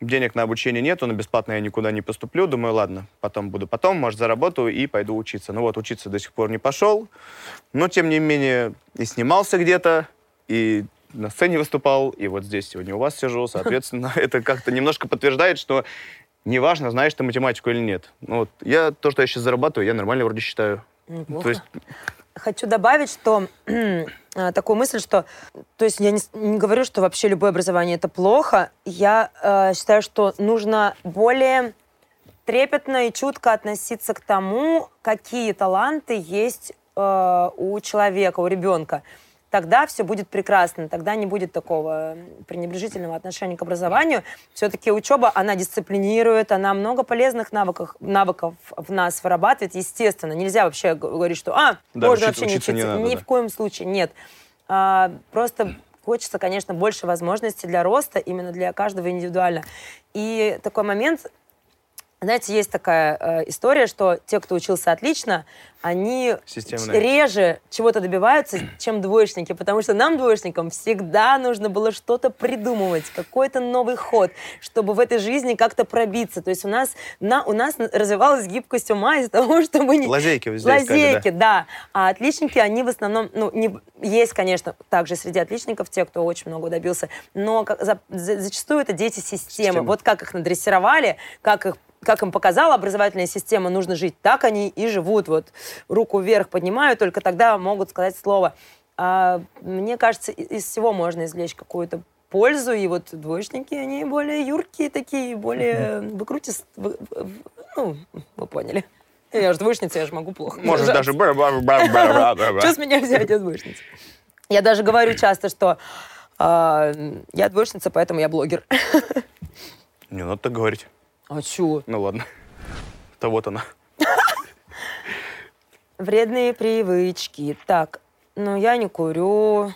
денег на обучение нету, но бесплатно я никуда не поступлю. Думаю, ладно, потом буду потом, может, заработаю и пойду учиться. Ну вот, учиться до сих пор не пошел, но, тем не менее, и снимался где-то, и на сцене выступал, и вот здесь сегодня у вас сижу, соответственно, это как-то немножко подтверждает, что неважно, знаешь ты математику или нет. Ну, вот, я то, что я сейчас зарабатываю, я нормально вроде считаю. Неплохо. То есть хочу добавить, что э, такую мысль, что, то есть я не, не говорю, что вообще любое образование это плохо. Я э, считаю, что нужно более трепетно и чутко относиться к тому, какие таланты есть э, у человека, у ребенка. Тогда все будет прекрасно, тогда не будет такого пренебрежительного отношения к образованию. Все-таки учеба, она дисциплинирует, она много полезных навыков, навыков в нас вырабатывает, естественно. Нельзя вообще говорить, что, а, Да, можно учиться- вообще не учиться учиться. не надо, Ни да. в коем случае нет. А, просто хочется, конечно, больше возможностей для роста, именно для каждого индивидуально. И такой момент, знаете, есть такая э, история, что те, кто учился отлично, они Системные. реже чего-то добиваются, чем двоечники, потому что нам, двоечникам, всегда нужно было что-то придумывать, какой-то новый ход, чтобы в этой жизни как-то пробиться. То есть у нас, на, у нас развивалась гибкость ума из-за того, что мы не, Лазейки здесь искали, да. Лазейки, да. А отличники, они в основном, ну, не, есть, конечно, также среди отличников те, кто очень много добился, но как- за- за- зачастую это дети системы. Система. Вот как их надрессировали, как их как им показала образовательная система, нужно жить, так они и живут. Вот руку вверх поднимают, только тогда могут сказать слово. А, мне кажется, из всего можно извлечь какую-то пользу, и вот двоечники, они более юркие такие, более выкрутис... вы- вы- Ну, вы поняли. Я же двоечница, я же могу плохо. Можешь даже... Что с меня взять, я двоечница? Я даже говорю часто, что а, я двоечница, поэтому я блогер. Не надо так говорить. А чё? Ну ладно. То вот она. Вредные привычки. Так, ну я не курю.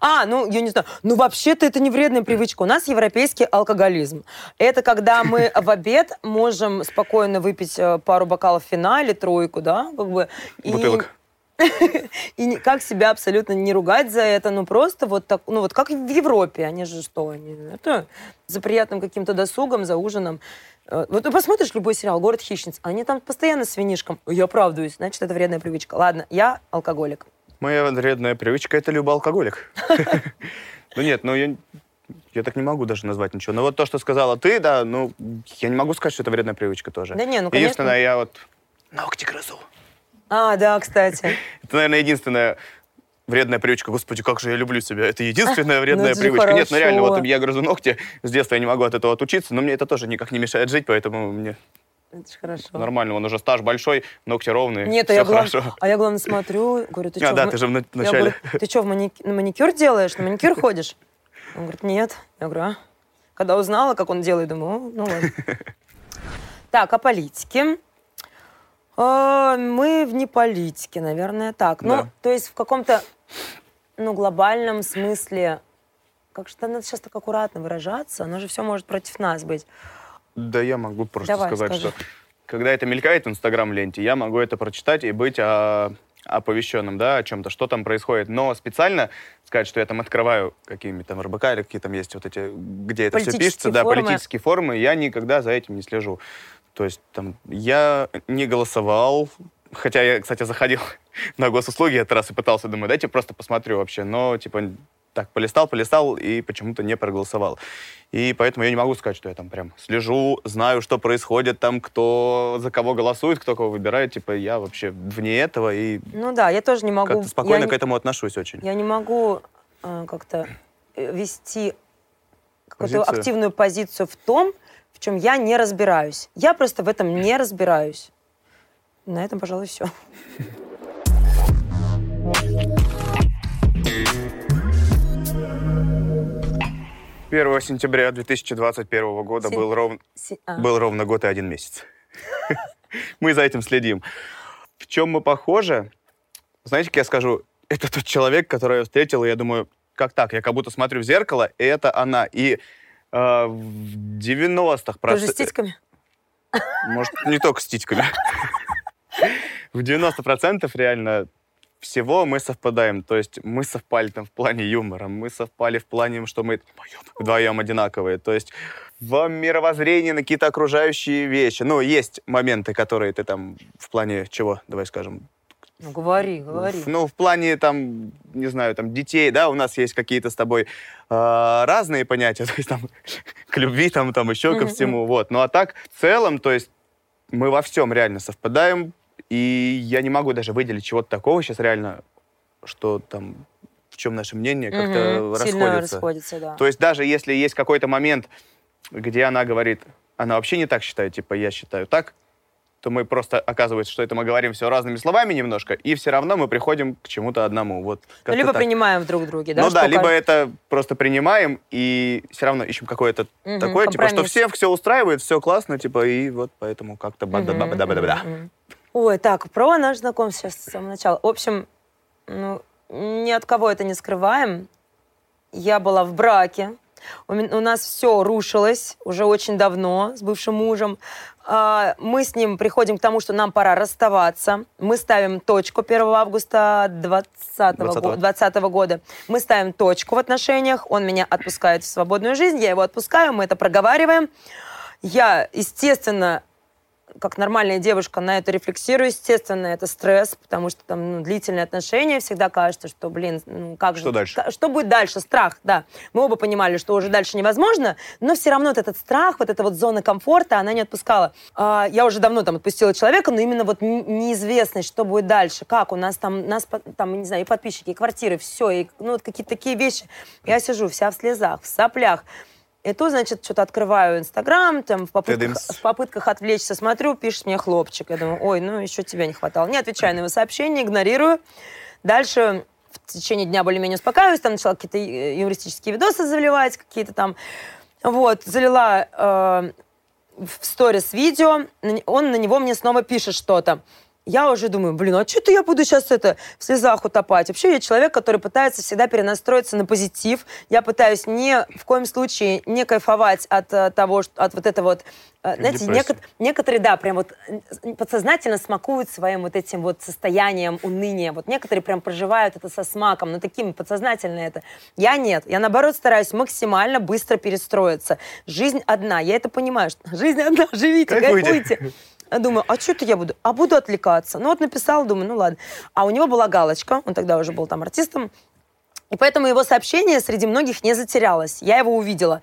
А, ну, я не знаю. Ну, вообще-то это не вредная привычка. У нас европейский алкоголизм. Это когда мы в обед можем спокойно выпить э, пару бокалов вина или тройку, да, как бы. и- Бутылок. И никак себя абсолютно не ругать за это, ну просто вот так, ну вот как в Европе, они же что, они, это за приятным каким-то досугом, за ужином. Э, Вот ты посмотришь любой сериал «Город хищниц», они там постоянно с винишком. Я оправдываюсь, значит, это вредная привычка. Ладно, я алкоголик. Моя вредная привычка — это любоалкоголик. Ну нет, ну я... Я так не могу даже назвать ничего. Но вот то, что сказала ты, да, ну, я не могу сказать, что это вредная привычка тоже. Да не, ну, конечно. Единственное, я вот ногти грызу. А, да, кстати. Это, наверное, единственная вредная привычка. Господи, как же я люблю себя. Это единственная вредная это же привычка. Нет, ну реально, хорошо. вот я грызу ногти. С детства я не могу от этого отучиться, но мне это тоже никак не мешает жить, поэтому мне Это же хорошо. нормально. Он уже стаж большой, ногти ровные, Нет, а я, глав- хорошо. а я, главное, смотрю, говорю, ты А, что? да, ты же в на- Я начале. говорю, ты что, в маники- на маникюр делаешь? На маникюр ходишь? Он говорит, нет. Я говорю, а? Когда узнала, как он делает, думаю, «О, ну ладно. Так, о политике. А, Мы в не политике, наверное, так. Ну, Да. то есть в каком-то, ну, глобальном смысле, как что надо сейчас так аккуратно выражаться, оно же все может против нас быть. Да я могу просто Давай, сказать, скажи. что когда это мелькает в Инстаграм-ленте, я могу это прочитать и быть а, оповещенным, да, о чем-то, что там происходит. Но специально сказать, что я там открываю какими-то там РБК или какие там есть вот эти, где это все пишется, да, форумы. политические форумы, я никогда за этим не слежу. То есть там я не голосовал, хотя я, кстати, заходил на госуслуги этот раз и пытался, думаю, дайте просто посмотрю вообще, но типа так, полистал, полистал и почему-то не проголосовал. И поэтому я не могу сказать, что я там прям слежу, знаю, что происходит там, кто за кого голосует, кто кого выбирает. Типа я вообще вне этого и Ну да, я тоже не могу... как-то я спокойно не- к этому отношусь очень. Я не могу э, как-то э, вести какую-то активную позицию в том, в чем я не разбираюсь. Я просто в этом не разбираюсь. На этом, пожалуй, все. 1 сентября 2021 года Сен- был, ров- А. был ровно год и один месяц. Мы за этим следим. В чем мы похожи? Знаете, как я скажу, это тот человек, которого я встретил, и я думаю, как так? Я как будто смотрю в зеркало, и это она. И э, в 90-х... Тоже с титьками? Может, не только с титьками. В 90% реально всего мы совпадаем. То есть мы совпали там в плане юмора, мы совпали в плане, что мы вдвоем одинаковые. То есть в мировоззрении на какие-то окружающие вещи. Ну, есть моменты, которые ты там в плане чего, давай скажем, Ну, говори, говори. ну, в плане, там, не знаю, там, детей, да, у нас есть какие-то с тобой э, разные понятия, то есть, там, к любви, там, там, еще ко всему, вот. Ну, а так, в целом, то есть, мы во всем реально совпадаем, и я не могу даже выделить чего-то такого сейчас реально, что там, в чем наше мнение как-то. Сильно расходится. расходится, да. То есть, даже если есть какой-то момент, где она говорит, она вообще не так считает, типа, я считаю так, то мы просто, оказывается, что это мы говорим все разными словами немножко, и все равно мы приходим к чему-то одному. Вот, Ну, либо так. принимаем друг друга, да? Ну да, либо это просто принимаем и все равно ищем какое-то Мгм, такое, типа, что компромисс. всех все устраивает, все классно, типа, и вот поэтому как-то Мгм, бада-бада-бада-бада. мгм, мгм. Ой, так, про наш знакомство сейчас с самого начала. В общем, ну, ни от кого это не скрываем. Я была в браке. У нас все рушилось уже очень давно с бывшим мужем. А, Мы с ним приходим к тому, что нам пора расставаться. Мы ставим точку 1 августа 2020 20-го. 2020 года. Мы ставим точку в отношениях. Он меня отпускает в свободную жизнь, я его отпускаю, мы это проговариваем. Я, естественно, как нормальная девушка на это рефлексирую. Естественно, это стресс, потому что там ну, длительные отношения. Всегда кажется, что, блин, ну, как же... Что дальше? ка- Что будет дальше? Страх, да. Мы оба понимали, что уже дальше невозможно, но все равно вот этот страх, вот эта вот зона комфорта, она не отпускала. А, я уже давно там отпустила человека, но именно вот неизвестность, что будет дальше, как у нас там, нас там, не знаю, и подписчики, и квартиры, все, и ну, вот какие-то такие вещи. Я сижу вся в слезах, в соплях. И тут, значит, что-то открываю Инстаграм, там в попытках, в попытках отвлечься смотрю, пишет мне хлопчик. Я думаю, ой, ну еще тебя не хватало. Не отвечаю на его сообщение, игнорирую. Дальше в течение дня более-менее успокаиваюсь, там начала какие-то э, юмористические видосы заливать, какие-то там. Вот, залила э, в сторис видео, он на него мне снова пишет что-то. Я уже думаю, блин, а что-то я буду сейчас это в слезах утопать. Вообще я человек, который пытается всегда перенастроиться на позитив. Я пытаюсь ни в коем случае не кайфовать от э, того, что, от вот этого вот... э, Знаете, Депрессии. некот- некоторые, да, прям вот подсознательно смакуют своим вот этим вот состоянием уныния. Вот некоторые прям проживают это со смаком, но таким подсознательно это. Я нет. Я, наоборот, стараюсь максимально быстро перестроиться. Жизнь одна. Я это понимаю, что жизнь одна. Живите, Кайфуйте. кайфуйте. Я думаю, а что это я буду? А буду отвлекаться. Ну вот написал, думаю, ну ладно. А у него была галочка, он тогда уже был там артистом, и поэтому его сообщение среди многих не затерялось. Я его увидела.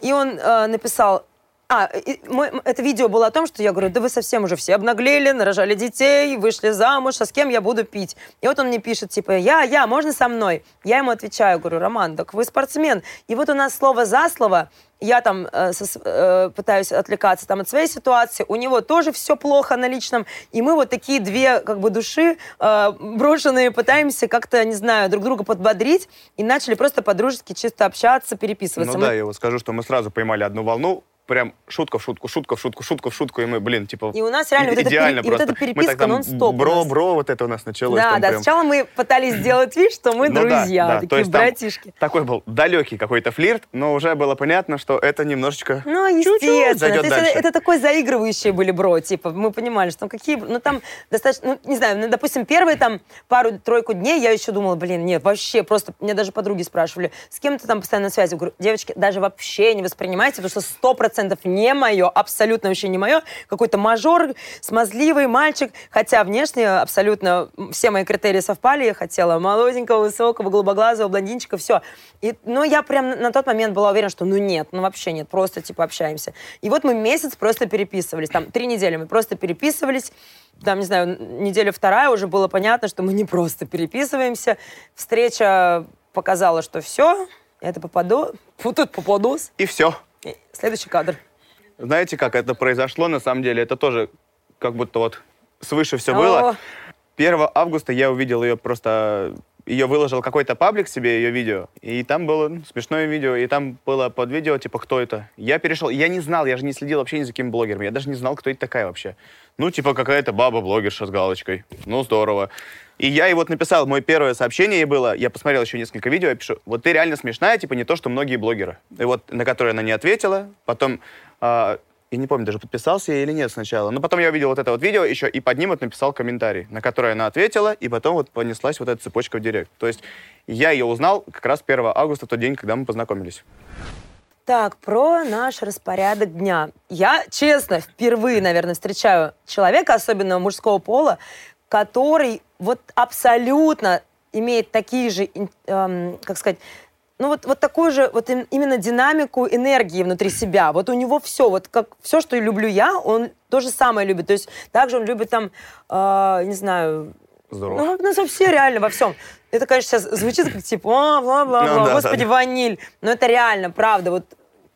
И он э, написал... А, и мой- это видео было о том, что я говорю, да вы совсем уже все обнаглели, нарожали детей, вышли замуж, а с кем я буду пить? И вот он мне пишет, типа, я, я, можно со мной? Я ему отвечаю, говорю, Роман, так вы спортсмен. И вот у нас слово за слово, я там э, со э, пытаюсь отвлекаться там от своей ситуации, у него тоже все плохо на личном, и мы вот такие две как бы души э, брошенные пытаемся как-то, не знаю, друг друга подбодрить, и начали просто по-дружески чисто общаться, переписываться. Ну Мы- да, я вот скажу, что мы сразу поймали одну волну, прям шутка в шутку, шутка в шутку, шутка в шутку, и мы, блин, типа... И у нас реально вот идеально пере- и вот просто. эта Мы переписка так нон-стоп у Бро, нас. бро, вот это у нас началось. Да, там да, прям. сначала мы пытались сделать вид, что мы Ну друзья, да, то такие есть там братишки. Такой был далекий какой-то флирт, но уже было понятно, что это немножечко... Ну, естественно. зайдет То есть это, это такой заигрывающие были бро, типа, мы понимали, что ну, какие... Ну, там достаточно, ну, не знаю, ну, допустим, первые там пару-тройку дней я еще думала, блин, нет, вообще, просто, мне даже подруги спрашивали, с кем ты там постоянно на связи? Я говорю, девочки, даже вообще не воспринимайте, потому что сто процентов не мое, абсолютно вообще не мое. Какой-то мажор, смазливый мальчик, хотя внешне абсолютно все мои критерии совпали, я хотела молоденького, высокого, голубоглазого, блондинчика, все. И, ну, я прям на тот момент была уверена, что ну нет, ну вообще нет, просто типа общаемся. И вот мы месяц просто переписывались, там три недели мы просто переписывались, там, не знаю, неделя вторая уже было понятно, что мы не просто переписываемся. Встреча показала, что все, это попаду, фу, тут попадос. И все. Следующий кадр. Знаете, как это произошло, на самом деле? Это тоже как будто вот свыше все было. О, 1 августа я увидел ее просто... Ее выложил какой-то паблик себе, ее видео, и там было ну, смешное видео, и там было под видео, типа, кто это? Я перешел, я не знал, я же не следил вообще ни за каким блогером, я даже не знал, кто это такая вообще. Ну, типа, какая-то баба-блогерша с галочкой. Ну, здорово. И я ей вот написал, мое первое сообщение ей было, я посмотрел еще несколько видео, я пишу, вот ты реально смешная, типа, не то, что многие блогеры. И вот, на которое она не ответила, потом... а, я не помню, даже подписался я или нет сначала. Но потом я увидел вот это вот видео еще, и под ним вот написал комментарий, на который она ответила, и потом вот понеслась вот эта цепочка в директ. То есть я ее узнал как раз 1 августа, тот день, когда мы познакомились. Так, про наш распорядок дня. Я, честно, впервые, наверное, встречаю человека, особенно мужского пола, который вот абсолютно имеет такие же, эм, как сказать, ну вот, вот такую же, вот им- именно динамику энергии внутри себя. Вот у него все, вот как все, что люблю я, он то же самое любит. То есть также он любит там, э, не знаю, Здорово. ну, ну, вообще реально во всем. Это, конечно, сейчас звучит как типа, а, бла-бла-бла, Ну, да, господи, да. ваниль. Но это реально, правда. Вот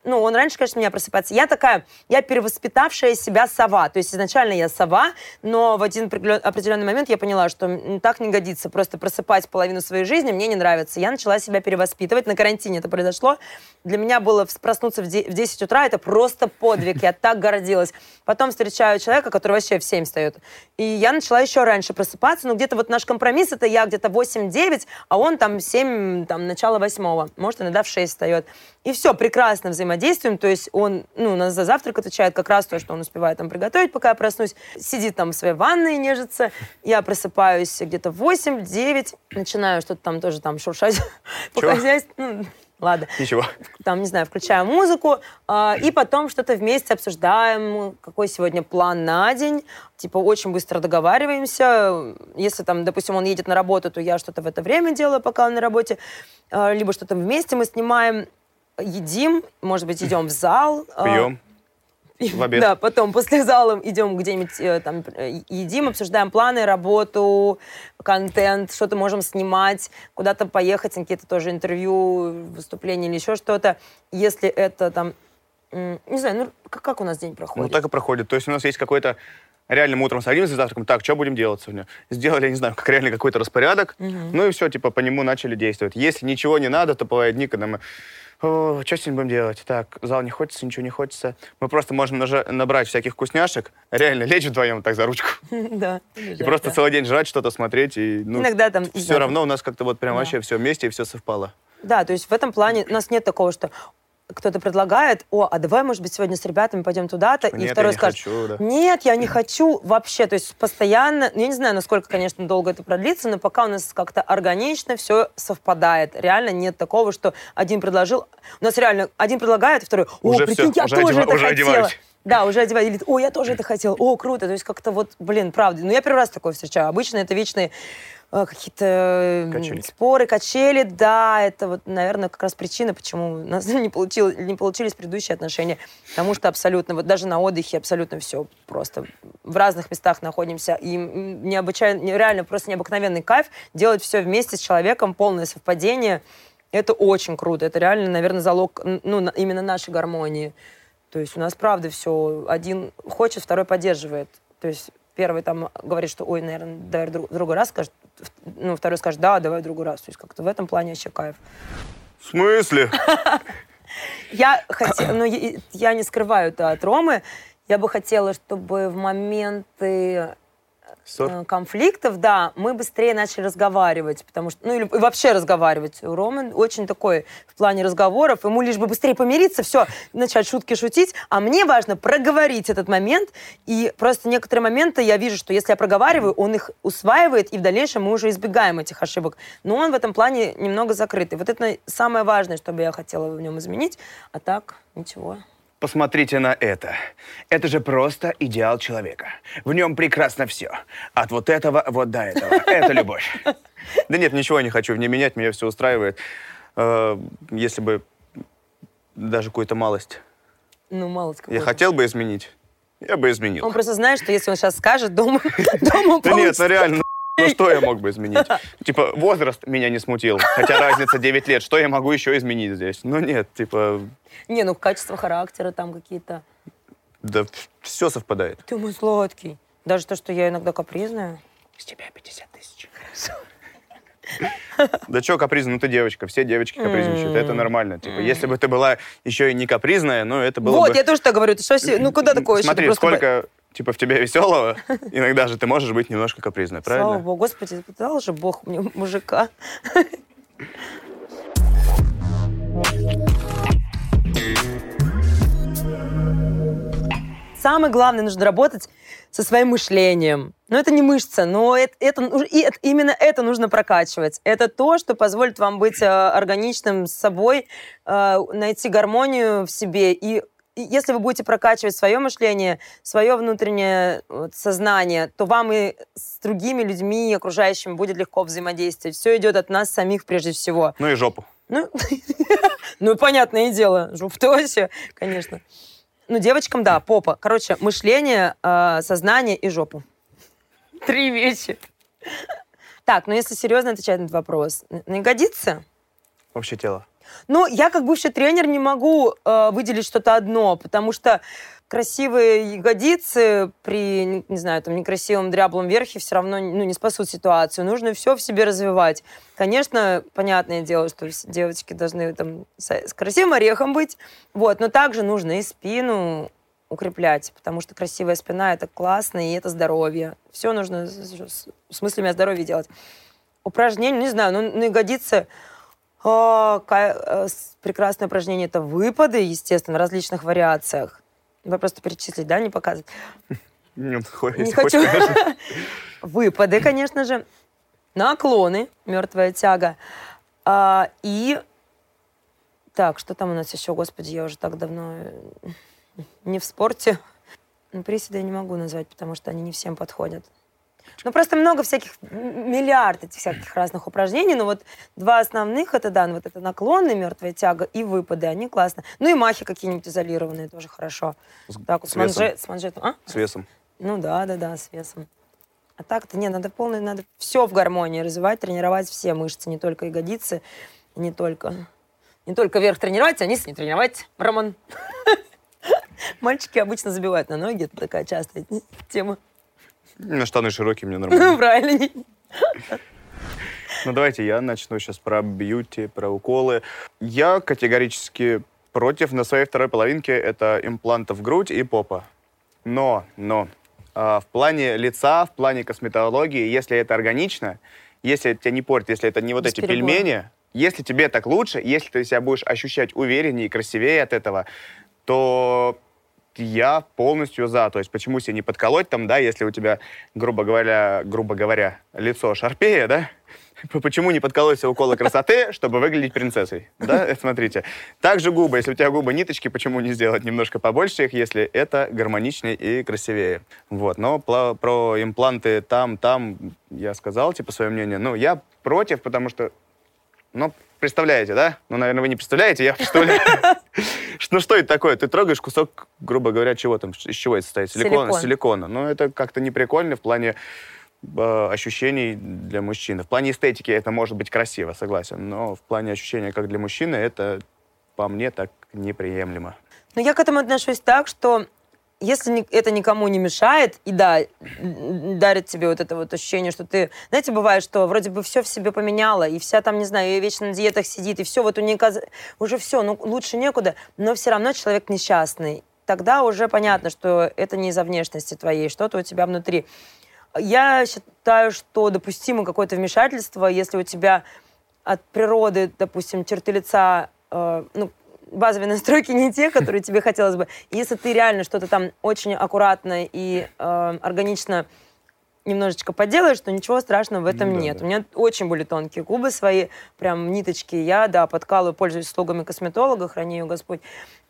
ну, он раньше, конечно, меня просыпается. Я такая, я перевоспитавшая себя сова. То есть изначально я сова, но в один определенный момент я поняла, что так не годится. Просто просыпать половину своей жизни мне не нравится. Я начала себя перевоспитывать. На карантине это произошло. Для меня было проснуться в 10 утра, это просто подвиг. Я так гордилась. Потом встречаю человека, который вообще в 7 встает. И я начала еще раньше просыпаться. Но где-то вот наш компромисс, это я где-то 8-9, а он там 7, там, начало 8. Может, иногда в 6 встает. И все, прекрасно взаимодействуем. То есть он ну, у нас за завтрак отвечает как раз то, что он успевает там приготовить, пока я проснусь. Сидит там в своей ванной, нежится. Я просыпаюсь где-то в 8-9, начинаю что-то там тоже там шуршать по хозяйству. Ну, ладно. Ничего. Там, не знаю, включаю музыку, э, и потом что-то вместе обсуждаем, какой сегодня план на день. Типа, очень быстро договариваемся. Если там, допустим, он едет на работу, то я что-то в это время делаю, пока он на работе. Э, либо что-то вместе мы снимаем едим, может быть, идем в зал. А, Пьем. В обед. Да, потом после зала идем где-нибудь, э, там, э, едим, обсуждаем планы, работу, контент, что-то можем снимать, куда-то поехать, какие-то тоже интервью, выступления или еще что-то. Если это там, не знаю, ну как, как у нас день проходит? Ну так и проходит. То есть у нас есть какой-то реально мы утром садимся завтраком, так, что будем делать сегодня? Сделали, я не знаю, как реально какой-то распорядок, угу. ну и все, типа, по нему начали действовать. Если ничего не надо, то бывают дни, когда мы что сегодня будем делать? Так, зал не хочется, ничего не хочется. Мы просто можем набрать всяких вкусняшек, реально лечь вдвоем так за ручку. Да. И просто целый день жрать, что-то смотреть. И, ну, Иногда там... Все равно у нас как-то вот прям вообще все вместе, и все совпало. Да, то есть в этом плане у нас нет такого, что кто-то предлагает, о, а давай, может быть, сегодня с ребятами пойдем туда-то, и нет, второй скажет, хочу, да. нет, я не хочу вообще, то есть постоянно, я не знаю, насколько, конечно, долго это продлится, но пока у нас как-то органично все совпадает, реально нет такого, что один предложил, у нас реально один предлагает, второй, о, уже прикинь, все, я уже тоже одев... это уже хотела. Одеваюсь. Да, уже одевать. Или, о, я тоже это хотел. О, круто. То есть как-то вот, блин, правда. Ну, я первый раз такое встречаю. Обычно это вечные какие-то качели. споры, качели, да, это вот, наверное, как раз причина, почему у нас не, получил, не получились предыдущие отношения, потому что абсолютно, вот даже на отдыхе абсолютно все просто в разных местах находимся, и необычайно, реально просто необыкновенный кайф делать все вместе с человеком, полное совпадение, это очень круто, это реально, наверное, залог, ну, именно нашей гармонии. То есть у нас, правда, все, один хочет, второй поддерживает. То есть первый там говорит, что, ой, наверное, давай в другой раз скажет, ну, второй скажет, да, давай в другой раз. То есть как-то в этом плане вообще кайф. В смысле? Я хотела, ну, я не скрываю это от Ромы. Я бы хотела, чтобы в моменты Ссор? Э, конфликтов, да, мы быстрее начали разговаривать, потому что, ну, или вообще разговаривать. Роман очень такой в плане разговоров, ему лишь бы быстрее помириться, все, начать шутки шутить, а мне важно проговорить этот момент, и просто некоторые моменты я вижу, что если я проговариваю, он их усваивает, и в дальнейшем мы уже избегаем этих ошибок. Но он в этом плане немного закрытый. Вот это самое важное, что бы я хотела в нем изменить, а так ничего. Посмотрите на это. Это же просто идеал человека. В нем прекрасно все. От вот этого вот до этого. Это любовь. Да нет, ничего я не хочу в ней менять, меня все устраивает. Э, если бы даже какую-то малость. Ну, малость Я хотел бы изменить. Я бы изменил. Он просто знает, что если он сейчас скажет, дома, дома Да нет, ну реально, ну что я мог бы изменить? Типа, возраст меня не смутил, хотя разница 9 лет. Что я могу еще изменить здесь? Ну нет, типа... Не, ну качество характера там какие-то. Да все совпадает. Ты мой сладкий. Даже то, что я иногда капризная. С тебя 50 тысяч. Да что капризная, ну ты девочка, все девочки капризничают, это нормально. Типа, если бы ты была еще и не капризная, ну это было Вот, бы... я тоже так говорю, ты что, ну куда такое? Смотри, сколько типа в тебе веселого, иногда же ты можешь быть немножко капризной, правильно? Слава Богу, Господи, дал же Бог мне мужика. Самое главное, нужно работать со своим мышлением. Но это не мышца, но это, это, и это, именно это нужно прокачивать. Это то, что позволит вам быть э, органичным с собой, э, найти гармонию в себе и если вы будете прокачивать свое мышление, свое внутреннее вот, сознание, то вам и с другими людьми, окружающими будет легко взаимодействовать. Все идет от нас самих прежде всего. Ну и жопу. Ну, ну понятное дело, жопу-то вообще, конечно. Ну, девочкам, да, попа. Короче, мышление, э, сознание и жопу. Три вещи. Так, ну если серьезно отвечать на этот вопрос, не годится? Вообще тело. Ну, я как бывший тренер не могу э, выделить что-то одно, потому что красивые ягодицы при, не, знаю, там, некрасивом дряблом верхе все равно ну, не спасут ситуацию. Нужно все в себе развивать. Конечно, понятное дело, что девочки должны там с, с красивым орехом быть, вот, но также нужно и спину укреплять, потому что красивая спина — это классно, и это здоровье. Все нужно с мыслями о здоровье делать. Упражнения, не знаю, ну, на ягодицы о, э, прекрасное упражнение — это выпады, естественно, в различных вариациях. Вы просто перечислить, да, не показывать? Нет, не хочу. Выпады, конечно же. Наклоны, мертвая тяга. А, и так, что там у нас еще, господи, я уже так давно э, не в спорте. Ну, приседы я не могу назвать, потому что они не всем подходят. Ну, просто много всяких, миллиард этих всяких разных упражнений, но вот два основных, это, да, ну, вот это наклонная мертвая тяга и выпады, они классно. Ну, и махи какие-нибудь изолированные тоже хорошо. С, так, вот с, весом. с манжетом. А? С весом. Ну, да, да, да, с весом. А так-то, не, надо полное, надо все в гармонии развивать, тренировать все мышцы, не только ягодицы, не только, не только верх тренировать, а низ не тренировать, Роман. Мальчики обычно забивают на ноги, это такая частая тема. На штаны широкие, мне нормально. Правильно. Ну, давайте я начну сейчас про бьюти, про уколы. Я категорически против на своей второй половинке это имплантов грудь и попа. Но, но, э, в плане лица, в плане косметологии, если это органично, если это тебя не портит, если это не вот Без эти перебора. пельмени, если тебе так лучше, если ты себя будешь ощущать увереннее и красивее от этого, то я полностью за. То есть почему себе не подколоть там, да, если у тебя, грубо говоря, грубо говоря, лицо шарпея, да? Почему не подколоть себе уколы красоты, чтобы выглядеть принцессой? Да, смотрите. Также губы. Если у тебя губы ниточки, почему не сделать немножко побольше их, если это гармоничнее и красивее? Вот. Но про импланты там, там я сказал, типа, свое мнение. Ну, я против, потому что, ну, представляете, да? Ну, наверное, вы не представляете, я представляю. Ну, что это такое? Ты трогаешь кусок, грубо говоря, чего там, из чего это состоит? Силикона. Силикона. Ну, это как-то не прикольно в плане э, ощущений для мужчины. В плане эстетики это может быть красиво, согласен, но в плане ощущения как для мужчины это, по мне, так неприемлемо. Ну, я к этому отношусь так, что если это никому не мешает, и да, дарит тебе вот это вот ощущение, что ты... Знаете, бывает, что вроде бы все в себе поменяла, и вся там, не знаю, и вечно на диетах сидит, и все, вот у нее уже все, ну лучше некуда, но все равно человек несчастный. Тогда уже понятно, что это не из-за внешности твоей, что-то у тебя внутри. Я считаю, что допустимо какое-то вмешательство, если у тебя от природы, допустим, черты лица, э, ну, базовые настройки не те, которые тебе хотелось бы. Если ты реально что-то там очень аккуратно и э, органично немножечко поделаешь, то ничего страшного в этом да, нет. Да. У меня очень были тонкие губы свои, прям ниточки. Я, да, подкалываю, пользуюсь услугами косметолога, храни ее Господь.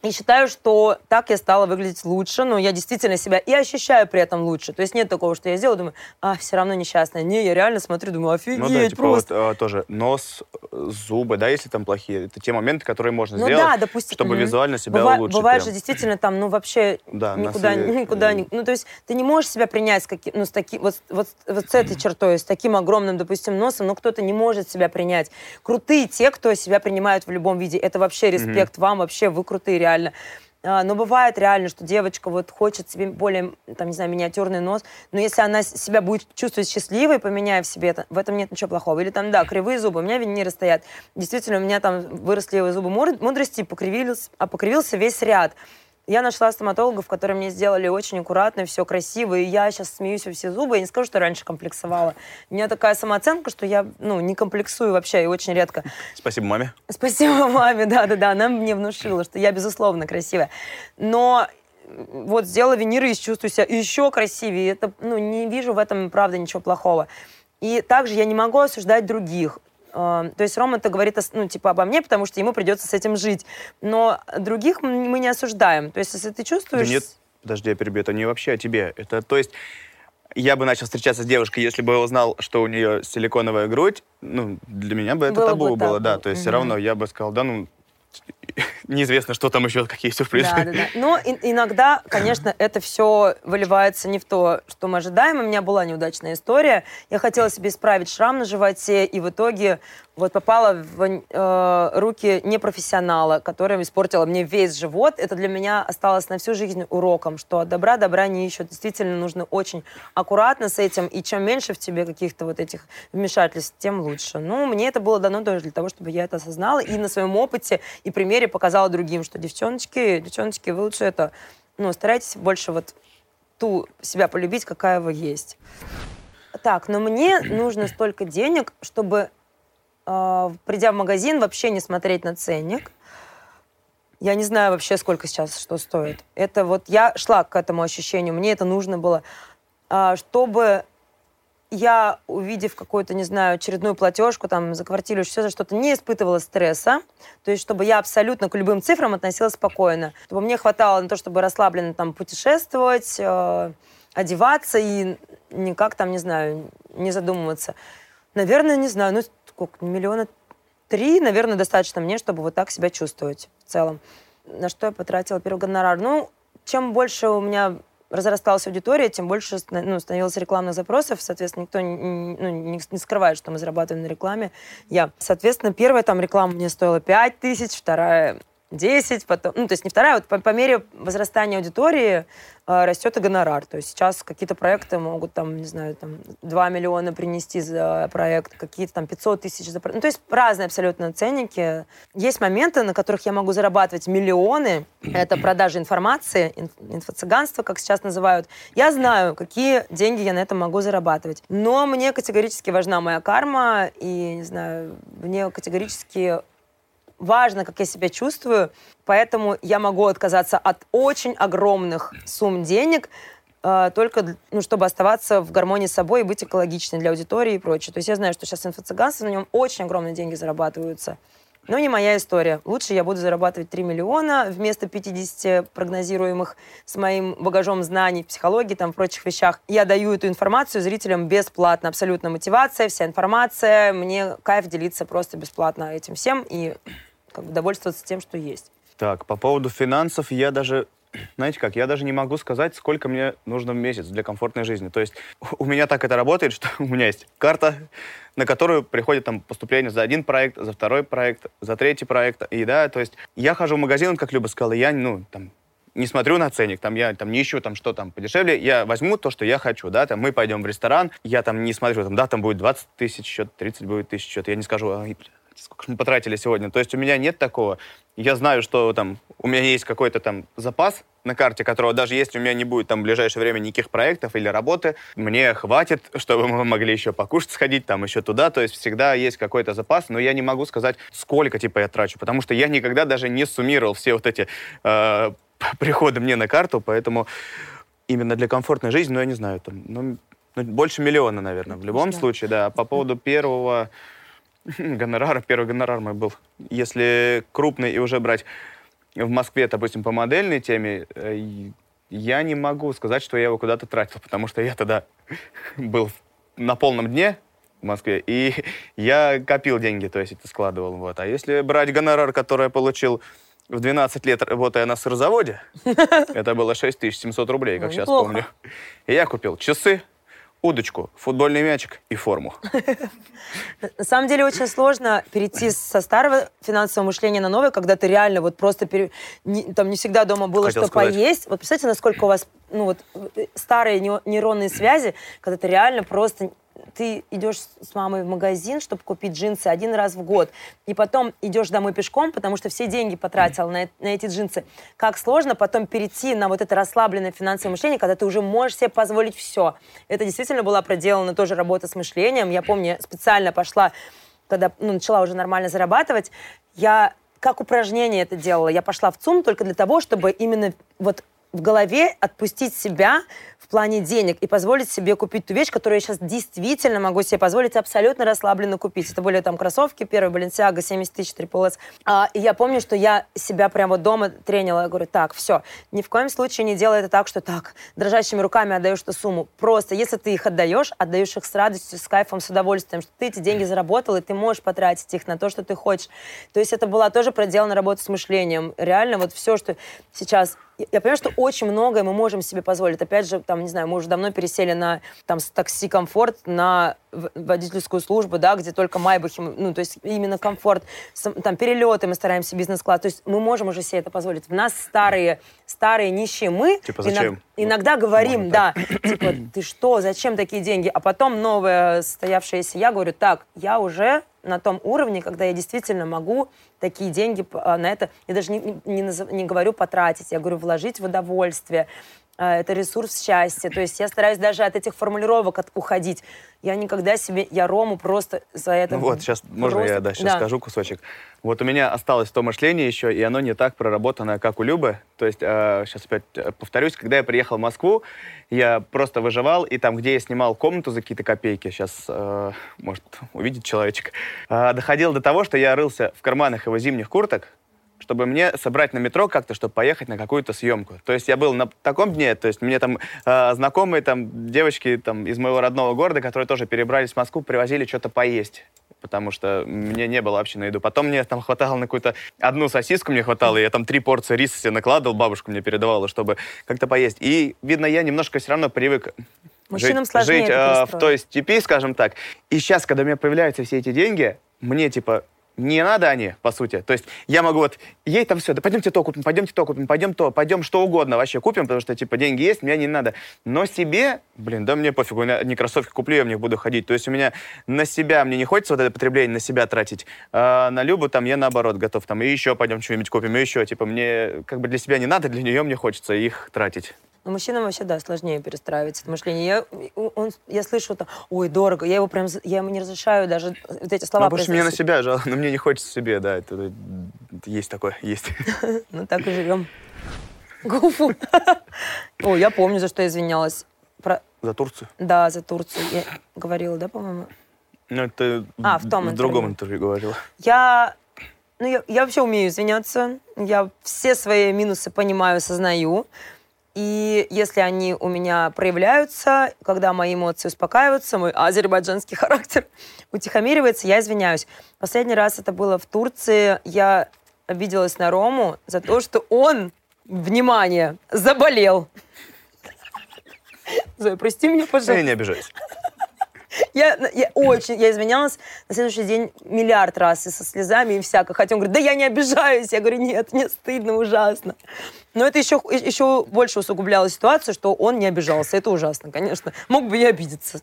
И считаю, что так я стала выглядеть лучше, но я действительно себя и ощущаю при этом лучше. То есть нет такого, что я сделаю, думаю, а, все равно несчастная. Не, я реально смотрю, думаю, офигеть, ну, да, типа просто. Вот, а, тоже нос, зубы, да, если там плохие, это те моменты, которые можно ну, сделать, да, допустим, чтобы угу. визуально себя Быва- улучшить. Бывает прям. же действительно там, ну, вообще да, никуда, носы, никуда, и... ну, то есть ты не можешь себя принять с каким, ну, с таким, вот, вот, вот с этой чертой, с таким огромным, допустим, носом, но кто-то не может себя принять. Крутые те, кто себя принимают в любом виде. Это вообще респект угу. вам, вообще вы крутые реально. А, но бывает реально, что девочка вот хочет себе более, там, не знаю, миниатюрный нос, но если она себя будет чувствовать счастливой, поменяя в себе это, в этом нет ничего плохого. Или там, да, кривые зубы, у меня виниры стоят. Действительно, у меня там выросли зубы мудрости, покривились, а покривился весь ряд. Я нашла стоматологов, которые мне сделали очень аккуратно, все красиво, и я сейчас смеюсь во все зубы. Я не скажу, что раньше комплексовала. У меня такая самооценка, что я ну, не комплексую вообще, и очень редко. Спасибо маме. Спасибо маме, да-да-да. Она мне внушила, что я, безусловно, красивая. Но вот сделала виниры и чувствую себя еще красивее. Это, ну, не вижу в этом, правда, ничего плохого. И также я не могу осуждать других. То есть Рома это говорит, ну, типа, обо мне, потому что ему придется с этим жить. Но других мы не осуждаем. То есть если ты чувствуешь... Да нет, подожди, я перебью, это не вообще о тебе. Это, то есть, я бы начал встречаться с девушкой, если бы узнал, что у нее силиконовая грудь, ну, для меня бы это было табу бы было, да. То есть угу. все равно я бы сказал, да, ну, неизвестно, что там еще, какие сюрпризы. Да, да, да. Но иногда, конечно, это все выливается не в то, что мы ожидаем. У меня была неудачная история. Я хотела себе исправить шрам на животе, и в итоге вот попала в э, руки непрофессионала, которая испортила мне весь живот. Это для меня осталось на всю жизнь уроком, что добра добра не ищут. Действительно, нужно очень аккуратно с этим, и чем меньше в тебе каких-то вот этих вмешательств, тем лучше. Ну, мне это было дано тоже для того, чтобы я это осознала и на своем опыте и примере показала другим, что девчоночки, девчоночки, вы лучше это, ну, старайтесь больше вот ту себя полюбить, какая вы есть. Так, но мне нужно столько денег, чтобы э, придя в магазин, вообще не смотреть на ценник. Я не знаю вообще, сколько сейчас что стоит. Это вот я шла к этому ощущению, мне это нужно было, э, чтобы я, увидев какую-то, не знаю, очередную платежку там за квартиру, все за что-то, не испытывала стресса. То есть, чтобы я абсолютно к любым цифрам относилась спокойно. Чтобы мне хватало на то, чтобы расслабленно там путешествовать, э, одеваться и никак там, не знаю, не задумываться. Наверное, не знаю, ну сколько, миллиона три, наверное, достаточно мне, чтобы вот так себя чувствовать в целом. На что я потратила первый гонорар? Ну, чем больше у меня разрасталась аудитория, тем больше ну, становилось рекламных запросов. Соответственно, никто ну, не скрывает, что мы зарабатываем на рекламе. Я. Соответственно, первая там реклама мне стоила 5 тысяч, вторая 10, потом, ну, то есть не вторая, вот по, по мере возрастания аудитории э, растет и гонорар. То есть сейчас какие-то проекты могут там, не знаю, там 2 миллиона принести за проект, какие-то там 500 тысяч за проект. Ну, то есть разные абсолютно ценники. Есть моменты, на которых я могу зарабатывать миллионы. Это продажа информации, инф, инфо-цыганство, как сейчас называют. Я знаю, какие деньги я на этом могу зарабатывать. Но мне категорически важна моя карма, и, не знаю, мне категорически важно, как я себя чувствую, поэтому я могу отказаться от очень огромных сумм денег, э, только ну, чтобы оставаться в гармонии с собой и быть экологичной для аудитории и прочее. То есть я знаю, что сейчас инфо-цыганство, на нем очень огромные деньги зарабатываются. Но не моя история. Лучше я буду зарабатывать 3 миллиона вместо 50 прогнозируемых с моим багажом знаний, психологии, там, прочих вещах. Я даю эту информацию зрителям бесплатно. Абсолютно мотивация, вся информация. Мне кайф делиться просто бесплатно этим всем. И как бы довольствоваться тем, что есть. Так, по поводу финансов я даже знаете как, я даже не могу сказать, сколько мне нужно в месяц для комфортной жизни. То есть у меня так это работает, что у меня есть карта, на которую приходит там поступление за один проект, за второй проект, за третий проект. И да, то есть я хожу в магазин, как Люба сказала, я, ну, там, не смотрю на ценник, там я там не ищу там что там подешевле, я возьму то, что я хочу, да, там мы пойдем в ресторан, я там не смотрю, там, да, там будет 20 тысяч счет, 30 будет тысяч счет, я не скажу, а, сколько мы потратили сегодня. То есть у меня нет такого. Я знаю, что там у меня есть какой-то там запас на карте, которого даже если у меня не будет там в ближайшее время никаких проектов или работы, мне хватит, чтобы мы могли еще покушать, сходить там еще туда. То есть всегда есть какой-то запас, но я не могу сказать, сколько типа я трачу, потому что я никогда даже не суммировал все вот эти э, приходы мне на карту, поэтому именно для комфортной жизни, ну я не знаю, там, ну, ну больше миллиона, наверное, в любом да. случае, да. По поводу первого гонорар, первый гонорар мой был. Если крупный и уже брать в Москве, допустим, по модельной теме, э, я не могу сказать, что я его куда-то тратил, потому что я тогда был на полном дне в Москве, и я копил деньги, то есть это складывал. Вот. А если брать гонорар, который я получил в 12 лет, работая на сырзаводе, это было 6700 рублей, как ну, сейчас помню. И я купил часы, удочку, футбольный мячик и форму. На самом деле очень сложно перейти со старого финансового мышления на новое, когда ты реально вот просто пере... не, там не всегда дома было Хотел что сказать. поесть. Вот представьте, насколько у вас ну вот э, старые нейронные связи, когда ты реально просто ты идешь с мамой в магазин, чтобы купить джинсы один раз в год, и потом идешь домой пешком, потому что все деньги потратил на, на эти джинсы. Как сложно потом перейти на вот это расслабленное финансовое мышление, когда ты уже можешь себе позволить все. Это действительно была проделана тоже работа с мышлением. Я помню, специально пошла, когда ну, начала уже нормально зарабатывать, я как упражнение это делала. Я пошла в ЦУМ только для того, чтобы именно вот в голове отпустить себя в плане денег и позволить себе купить ту вещь, которую я сейчас действительно могу себе позволить абсолютно расслабленно купить. Это были там кроссовки, первый Balenciaga, 70 тысяч, Triple. А, и я помню, что я себя прямо дома тренила. Я говорю, так, все, ни в коем случае не делай это так, что так, дрожащими руками отдаешь эту сумму. Просто, если ты их отдаешь, отдаешь их с радостью, с кайфом, с удовольствием, что ты эти деньги заработал, и ты можешь потратить их на то, что ты хочешь. То есть это была тоже проделана работа с мышлением. Реально вот все, что сейчас я понимаю, что очень многое мы можем себе позволить. Опять же, там, не знаю, мы уже давно пересели на там, такси комфорт на водительскую службу, да, где только майбахи, ну, то есть именно комфорт, там, перелеты мы стараемся бизнес-класс, то есть мы можем уже себе это позволить. В нас старые, старые нищие мы типа, зачем? Иногда, иногда говорим, да, типа, ты что, зачем такие деньги? А потом новое состоявшееся я говорю, так, я уже на том уровне, когда я действительно могу такие деньги а, на это, я даже не, не, назов, не говорю потратить, я говорю вложить в удовольствие, это ресурс счастья. То есть я стараюсь даже от этих формулировок от, уходить. Я никогда себе, я Рому просто за это... Ну вот, сейчас, просто... можно я да, сейчас да. скажу кусочек? Вот у меня осталось то мышление еще, и оно не так проработано, как у Любы. То есть, э, сейчас опять повторюсь, когда я приехал в Москву, я просто выживал, и там, где я снимал комнату за какие-то копейки, сейчас, э, может, увидит человечек, э, доходил до того, что я рылся в карманах его зимних курток, чтобы мне собрать на метро как-то, чтобы поехать на какую-то съемку. То есть я был на таком дне, то есть мне там э, знакомые там девочки там из моего родного города, которые тоже перебрались в Москву, привозили что-то поесть потому что мне не было вообще на еду. Потом мне там хватало на какую-то одну сосиску мне хватало, я там три порции риса себе накладывал, бабушка мне передавала, чтобы как-то поесть. И, видно, я немножко все равно привык Мужчинам жить, жить э, в той степи, скажем так. И сейчас, когда у меня появляются все эти деньги, мне, типа, не надо они, по сути. То есть я могу вот, ей там все, да пойдемте то купим, пойдемте то купим, пойдем то, пойдем что угодно вообще купим, потому что, типа, деньги есть, мне не надо. Но себе, блин, да мне пофиг, у меня одни кроссовки куплю, я в них буду ходить. То есть у меня на себя, мне не хочется вот это потребление на себя тратить, а на Любу там я наоборот готов, там, и еще пойдем что-нибудь купим, и еще, типа, мне как бы для себя не надо, для нее мне хочется их тратить. Но мужчинам вообще, да, сложнее перестраивать это мышление. Я, он, я слышу там, ой, дорого. Я его прям, я ему не разрешаю даже вот эти слова Ну, потому что мне на себя жалко, но мне не хочется себе, да. Это, это есть такое, есть. Ну, так и живем. Гуфу. О, я помню, за что я извинялась. Про... За Турцию? Да, за Турцию. Я говорила, да, по-моему? Ну, это а, в, том в другом интервью говорила. Я ну, я, я вообще умею извиняться. Я все свои минусы понимаю, осознаю. И если они у меня проявляются, когда мои эмоции успокаиваются, мой азербайджанский характер утихомиривается, я извиняюсь. Последний раз это было в Турции. Я обиделась на Рому за то, что он, внимание, заболел. Зоя, прости меня, пожалуйста. Я не обижаюсь. Я, я очень, я извинялась на следующий день миллиард раз и со слезами, и всяко. Хотя он говорит, да я не обижаюсь. Я говорю, нет, мне стыдно ужасно. Но это еще, еще больше усугубляло ситуацию, что он не обижался. Это ужасно, конечно. Мог бы и обидеться.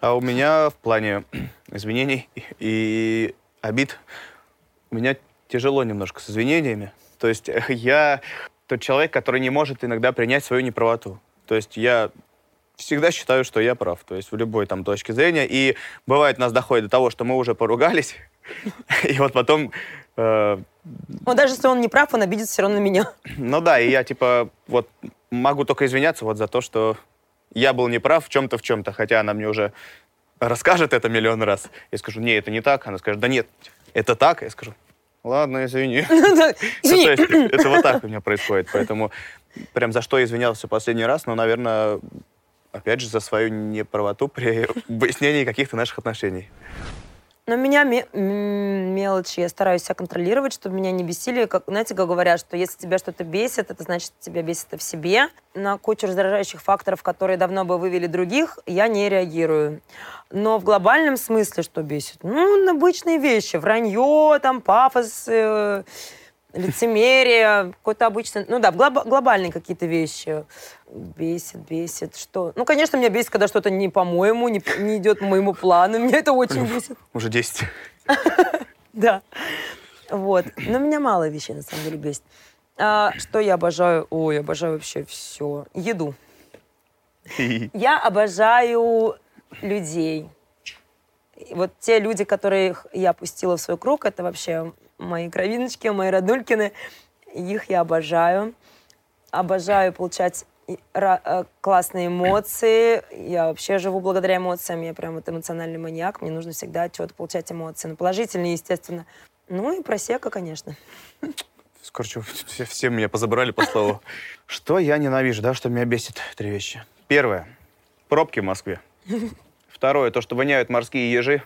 А у меня в плане извинений и обид, у меня тяжело немножко с извинениями. То есть я тот человек, который не может иногда принять свою неправоту. То есть я всегда считаю, что я прав, то есть в любой там точке зрения. И бывает, нас доходит до того, что мы уже поругались, и вот потом... Ну, даже если он не прав, он обидится все равно на меня. Ну да, и я типа вот могу только извиняться вот за то, что я был неправ в чем-то, в чем-то, хотя она мне уже расскажет это миллион раз. Я скажу, не, это не так. Она скажет, да нет, это так. Я скажу, ладно, извини. Ну, это вот так у меня происходит, поэтому прям за что извинялся последний раз, ну, наверное, опять же, за свою неправоту при выяснении каких-то наших отношений. Но меня мелочи, я стараюсь себя контролировать, чтобы меня не бесили. Как, знаете, как говорят, что если тебя что-то бесит, это значит, тебя бесит это в себе. На кучу раздражающих факторов, которые давно бы вывели других, я не реагирую. Но в глобальном смысле что бесит? Ну, обычные вещи. Вранье, там, пафос, э, лицемерие, какой-то обычный... Ну да, глоб, глобальные какие-то вещи. Бесит, бесит. Что? Ну, конечно, меня бесит, когда что-то не по-моему, не, не идет по моему плану. Меня это очень бесит. Уже 10. Да. Вот. Но меня мало вещей, на самом деле, бесит. А, что я обожаю? Ой, я обожаю вообще все. Еду. Я обожаю людей. Вот те люди, которых я пустила в свой круг, это вообще мои кровиночки, мои родулькины. Их я обожаю. обожаю получать э, классные эмоции. Я вообще живу благодаря эмоциям. Я прям вот эмоциональный маньяк. Мне нужно всегда от чего-то получать эмоции. Ну, положительные, естественно. Ну и просека, конечно. Короче, все, все меня позабрали по слову. Что я ненавижу, да, что меня бесит? Три вещи. Первое. Пробки в Москве. Второе, то, что воняют морские ежи.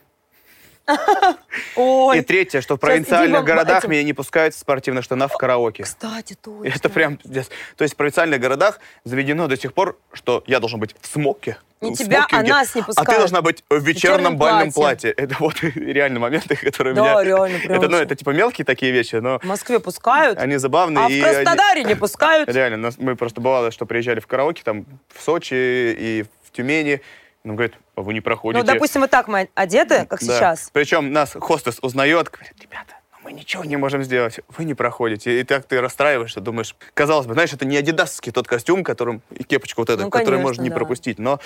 Ой, И третье, что в провинциальных в- городах этим- меня не пускают в спортивных штанах в караоке. кстати, точно. Это прям пиздец. То есть в провинциальных городах заведено до сих пор, что я должен быть в смоке. Не в тебя, а смокинге, нас не А ты пускают. должна быть в вечернем бальном платье. платье. Это вот реально моменты, которые Да, меня... реально, прям это, ну, это типа мелкие такие вещи, но В Москве пускают, они забавные. а в и они- Краснодаре не пускают. Реально, мы просто бывало, что приезжали в караоке, там, в Сочи и в Тюмени. Нам говорят, а вы не проходите. Ну, допустим, вот так мы одеты, как Да. сейчас. Причем нас хостес узнает, говорит, ребята, ну мы ничего не можем сделать, вы не проходите. И так ты расстраиваешься, думаешь, казалось бы, знаешь, это не адидасский тот костюм, которым, и кепочка вот эта, Ну, который можно не да. пропустить. Но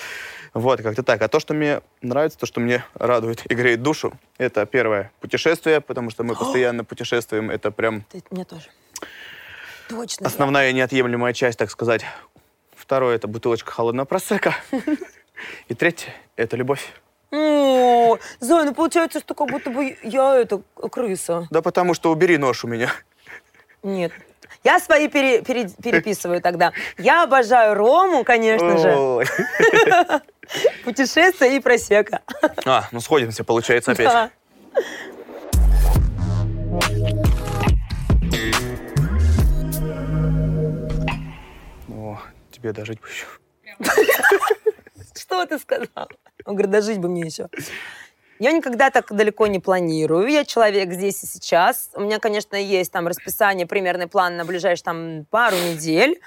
вот, как-то так. А то, что мне нравится, то, что мне радует и греет душу, это первое, путешествие, потому что мы постоянно путешествуем, это прям Ты, мне тоже. Точно. основная неотъемлемая часть, так сказать. Второе, это бутылочка холодного просека. И третье, это любовь. О, Зоя, ну получается, что как будто бы я это крыса. Да потому что убери нож у меня. Нет. Я свои пере- пере- переписываю тогда. Я обожаю Рому, конечно же, Ой. путешествия и просека. А, ну сходимся, получается, опять. Да. О, тебе дожить бы еще. Что ты сказал? Он говорит, да жить бы мне еще. Я никогда так далеко не планирую. Я человек здесь и сейчас. У меня, конечно, есть там расписание, примерный план на ближайшие там пару недель.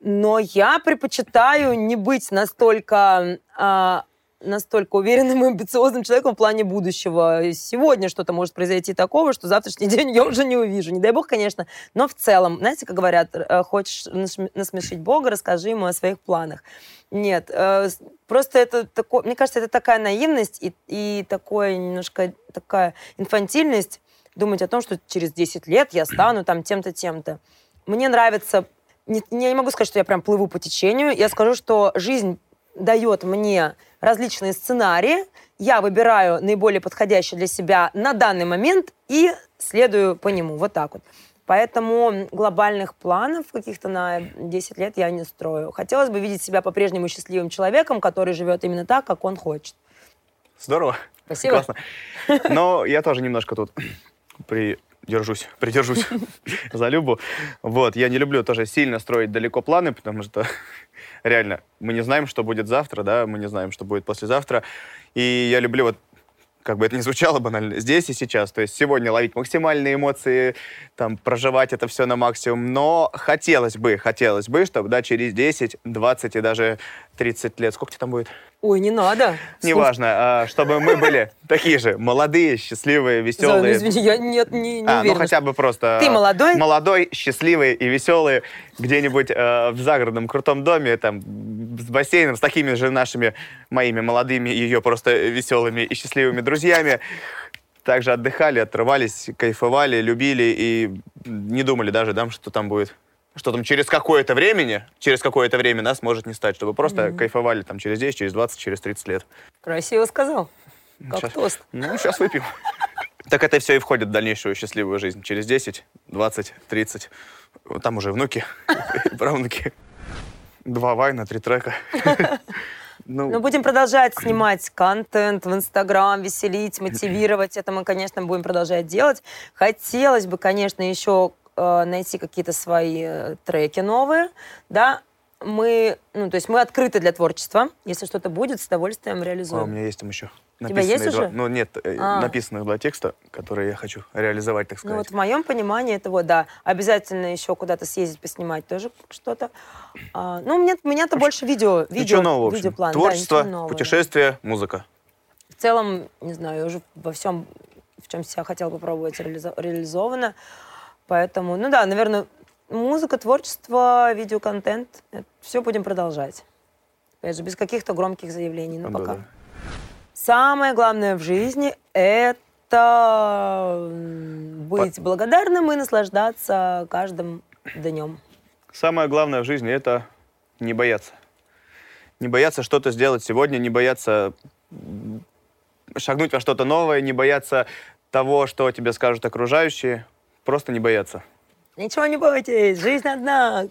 Но я предпочитаю не быть настолько, а, настолько уверенным и амбициозным человеком в плане будущего. Сегодня что-то может произойти такого, что завтрашний день я уже не увижу. Не дай бог, конечно. Но в целом, знаете, как говорят, э, хочешь насм- насмешить Бога, расскажи ему о своих планах. Нет, э, просто это такое, мне кажется, это такая наивность и, и такое немножко такая инфантильность думать о том, что через 10 лет я стану там тем-то, тем-то. Мне нравится, не, я не могу сказать, что я прям плыву по течению, я скажу, что жизнь дает мне различные сценарии, я выбираю наиболее подходящий для себя на данный момент и следую по нему, вот так вот. Поэтому глобальных планов каких-то на 10 лет я не строю. Хотелось бы видеть себя по-прежнему счастливым человеком, который живет именно так, как он хочет. Здорово. Спасибо. Классно. Но я тоже немножко тут придержусь, придержусь за Любу. Вот, я не люблю тоже сильно строить далеко планы, потому что реально мы не знаем, что будет завтра, да, мы не знаем, что будет послезавтра. И я люблю вот как бы это ни звучало банально, здесь и сейчас. То есть сегодня ловить максимальные эмоции, там, проживать это все на максимум. Но хотелось бы, хотелось бы, чтобы, да, через 10, 20 и даже 30 лет, сколько тебе там будет? Ой, не надо. Неважно, а, чтобы мы были такие же молодые, счастливые, ну веселые. извини, я нет, не, не А, ну хотя бы просто... Ты э, молодой? Молодой, счастливый и веселый, где-нибудь э, в загородном крутом доме, там, с бассейном, с такими же нашими, моими молодыми, ее просто веселыми и счастливыми друзьями. Также отдыхали, отрывались, кайфовали, любили и не думали даже, да, что там будет что там через какое-то времени, через какое-то время нас может не стать, чтобы просто кайфовали там через 10, через 20, через 30 лет. Красиво сказал. Как Щас. тост. Ну, сейчас выпьем. Так это все и входит в дальнейшую счастливую жизнь. Через 10, 20, 30. Вот Там уже внуки, правнуки. Два вайна, три трека. Ну, Ну, будем продолжать снимать контент в Инстаграм, веселить, мотивировать. Это мы, конечно, будем продолжать делать. Хотелось бы, конечно, еще э, найти какие-то свои э, треки новые, да. Мы, ну, то есть мы открыты для творчества. Если что-то будет, с удовольствием а у реализуем. меня есть там еще. Тебя есть написанные два- уже? Ну, нет, э, А. написанных два текста, которые я хочу реализовать, так Ну, сказать. вот в моем понимании это вот, да, обязательно еще куда-то съездить, поснимать тоже что-то. А, ну, мне, у меня-то больше видео, видео, Ничего нового, видеоплан. да, Творчество, ничего нового, да. путешествие, музыка. в целом, не знаю, уже во всем, в чем себя хотела попробовать, реализо- реализовано. Поэтому, ну да, наверное, музыка, творчество, видеоконтент, все будем продолжать. Опять же, без каких-то громких заявлений, но Да, пока. да. Самое главное в жизни — это быть благодарным и наслаждаться каждым днем. Самое главное в жизни — это не бояться. Не бояться что-то сделать сегодня, не бояться шагнуть во что-то новое, не бояться того, что тебе скажут окружающие. Просто не бояться. Ничего не бойтесь, жизнь одна.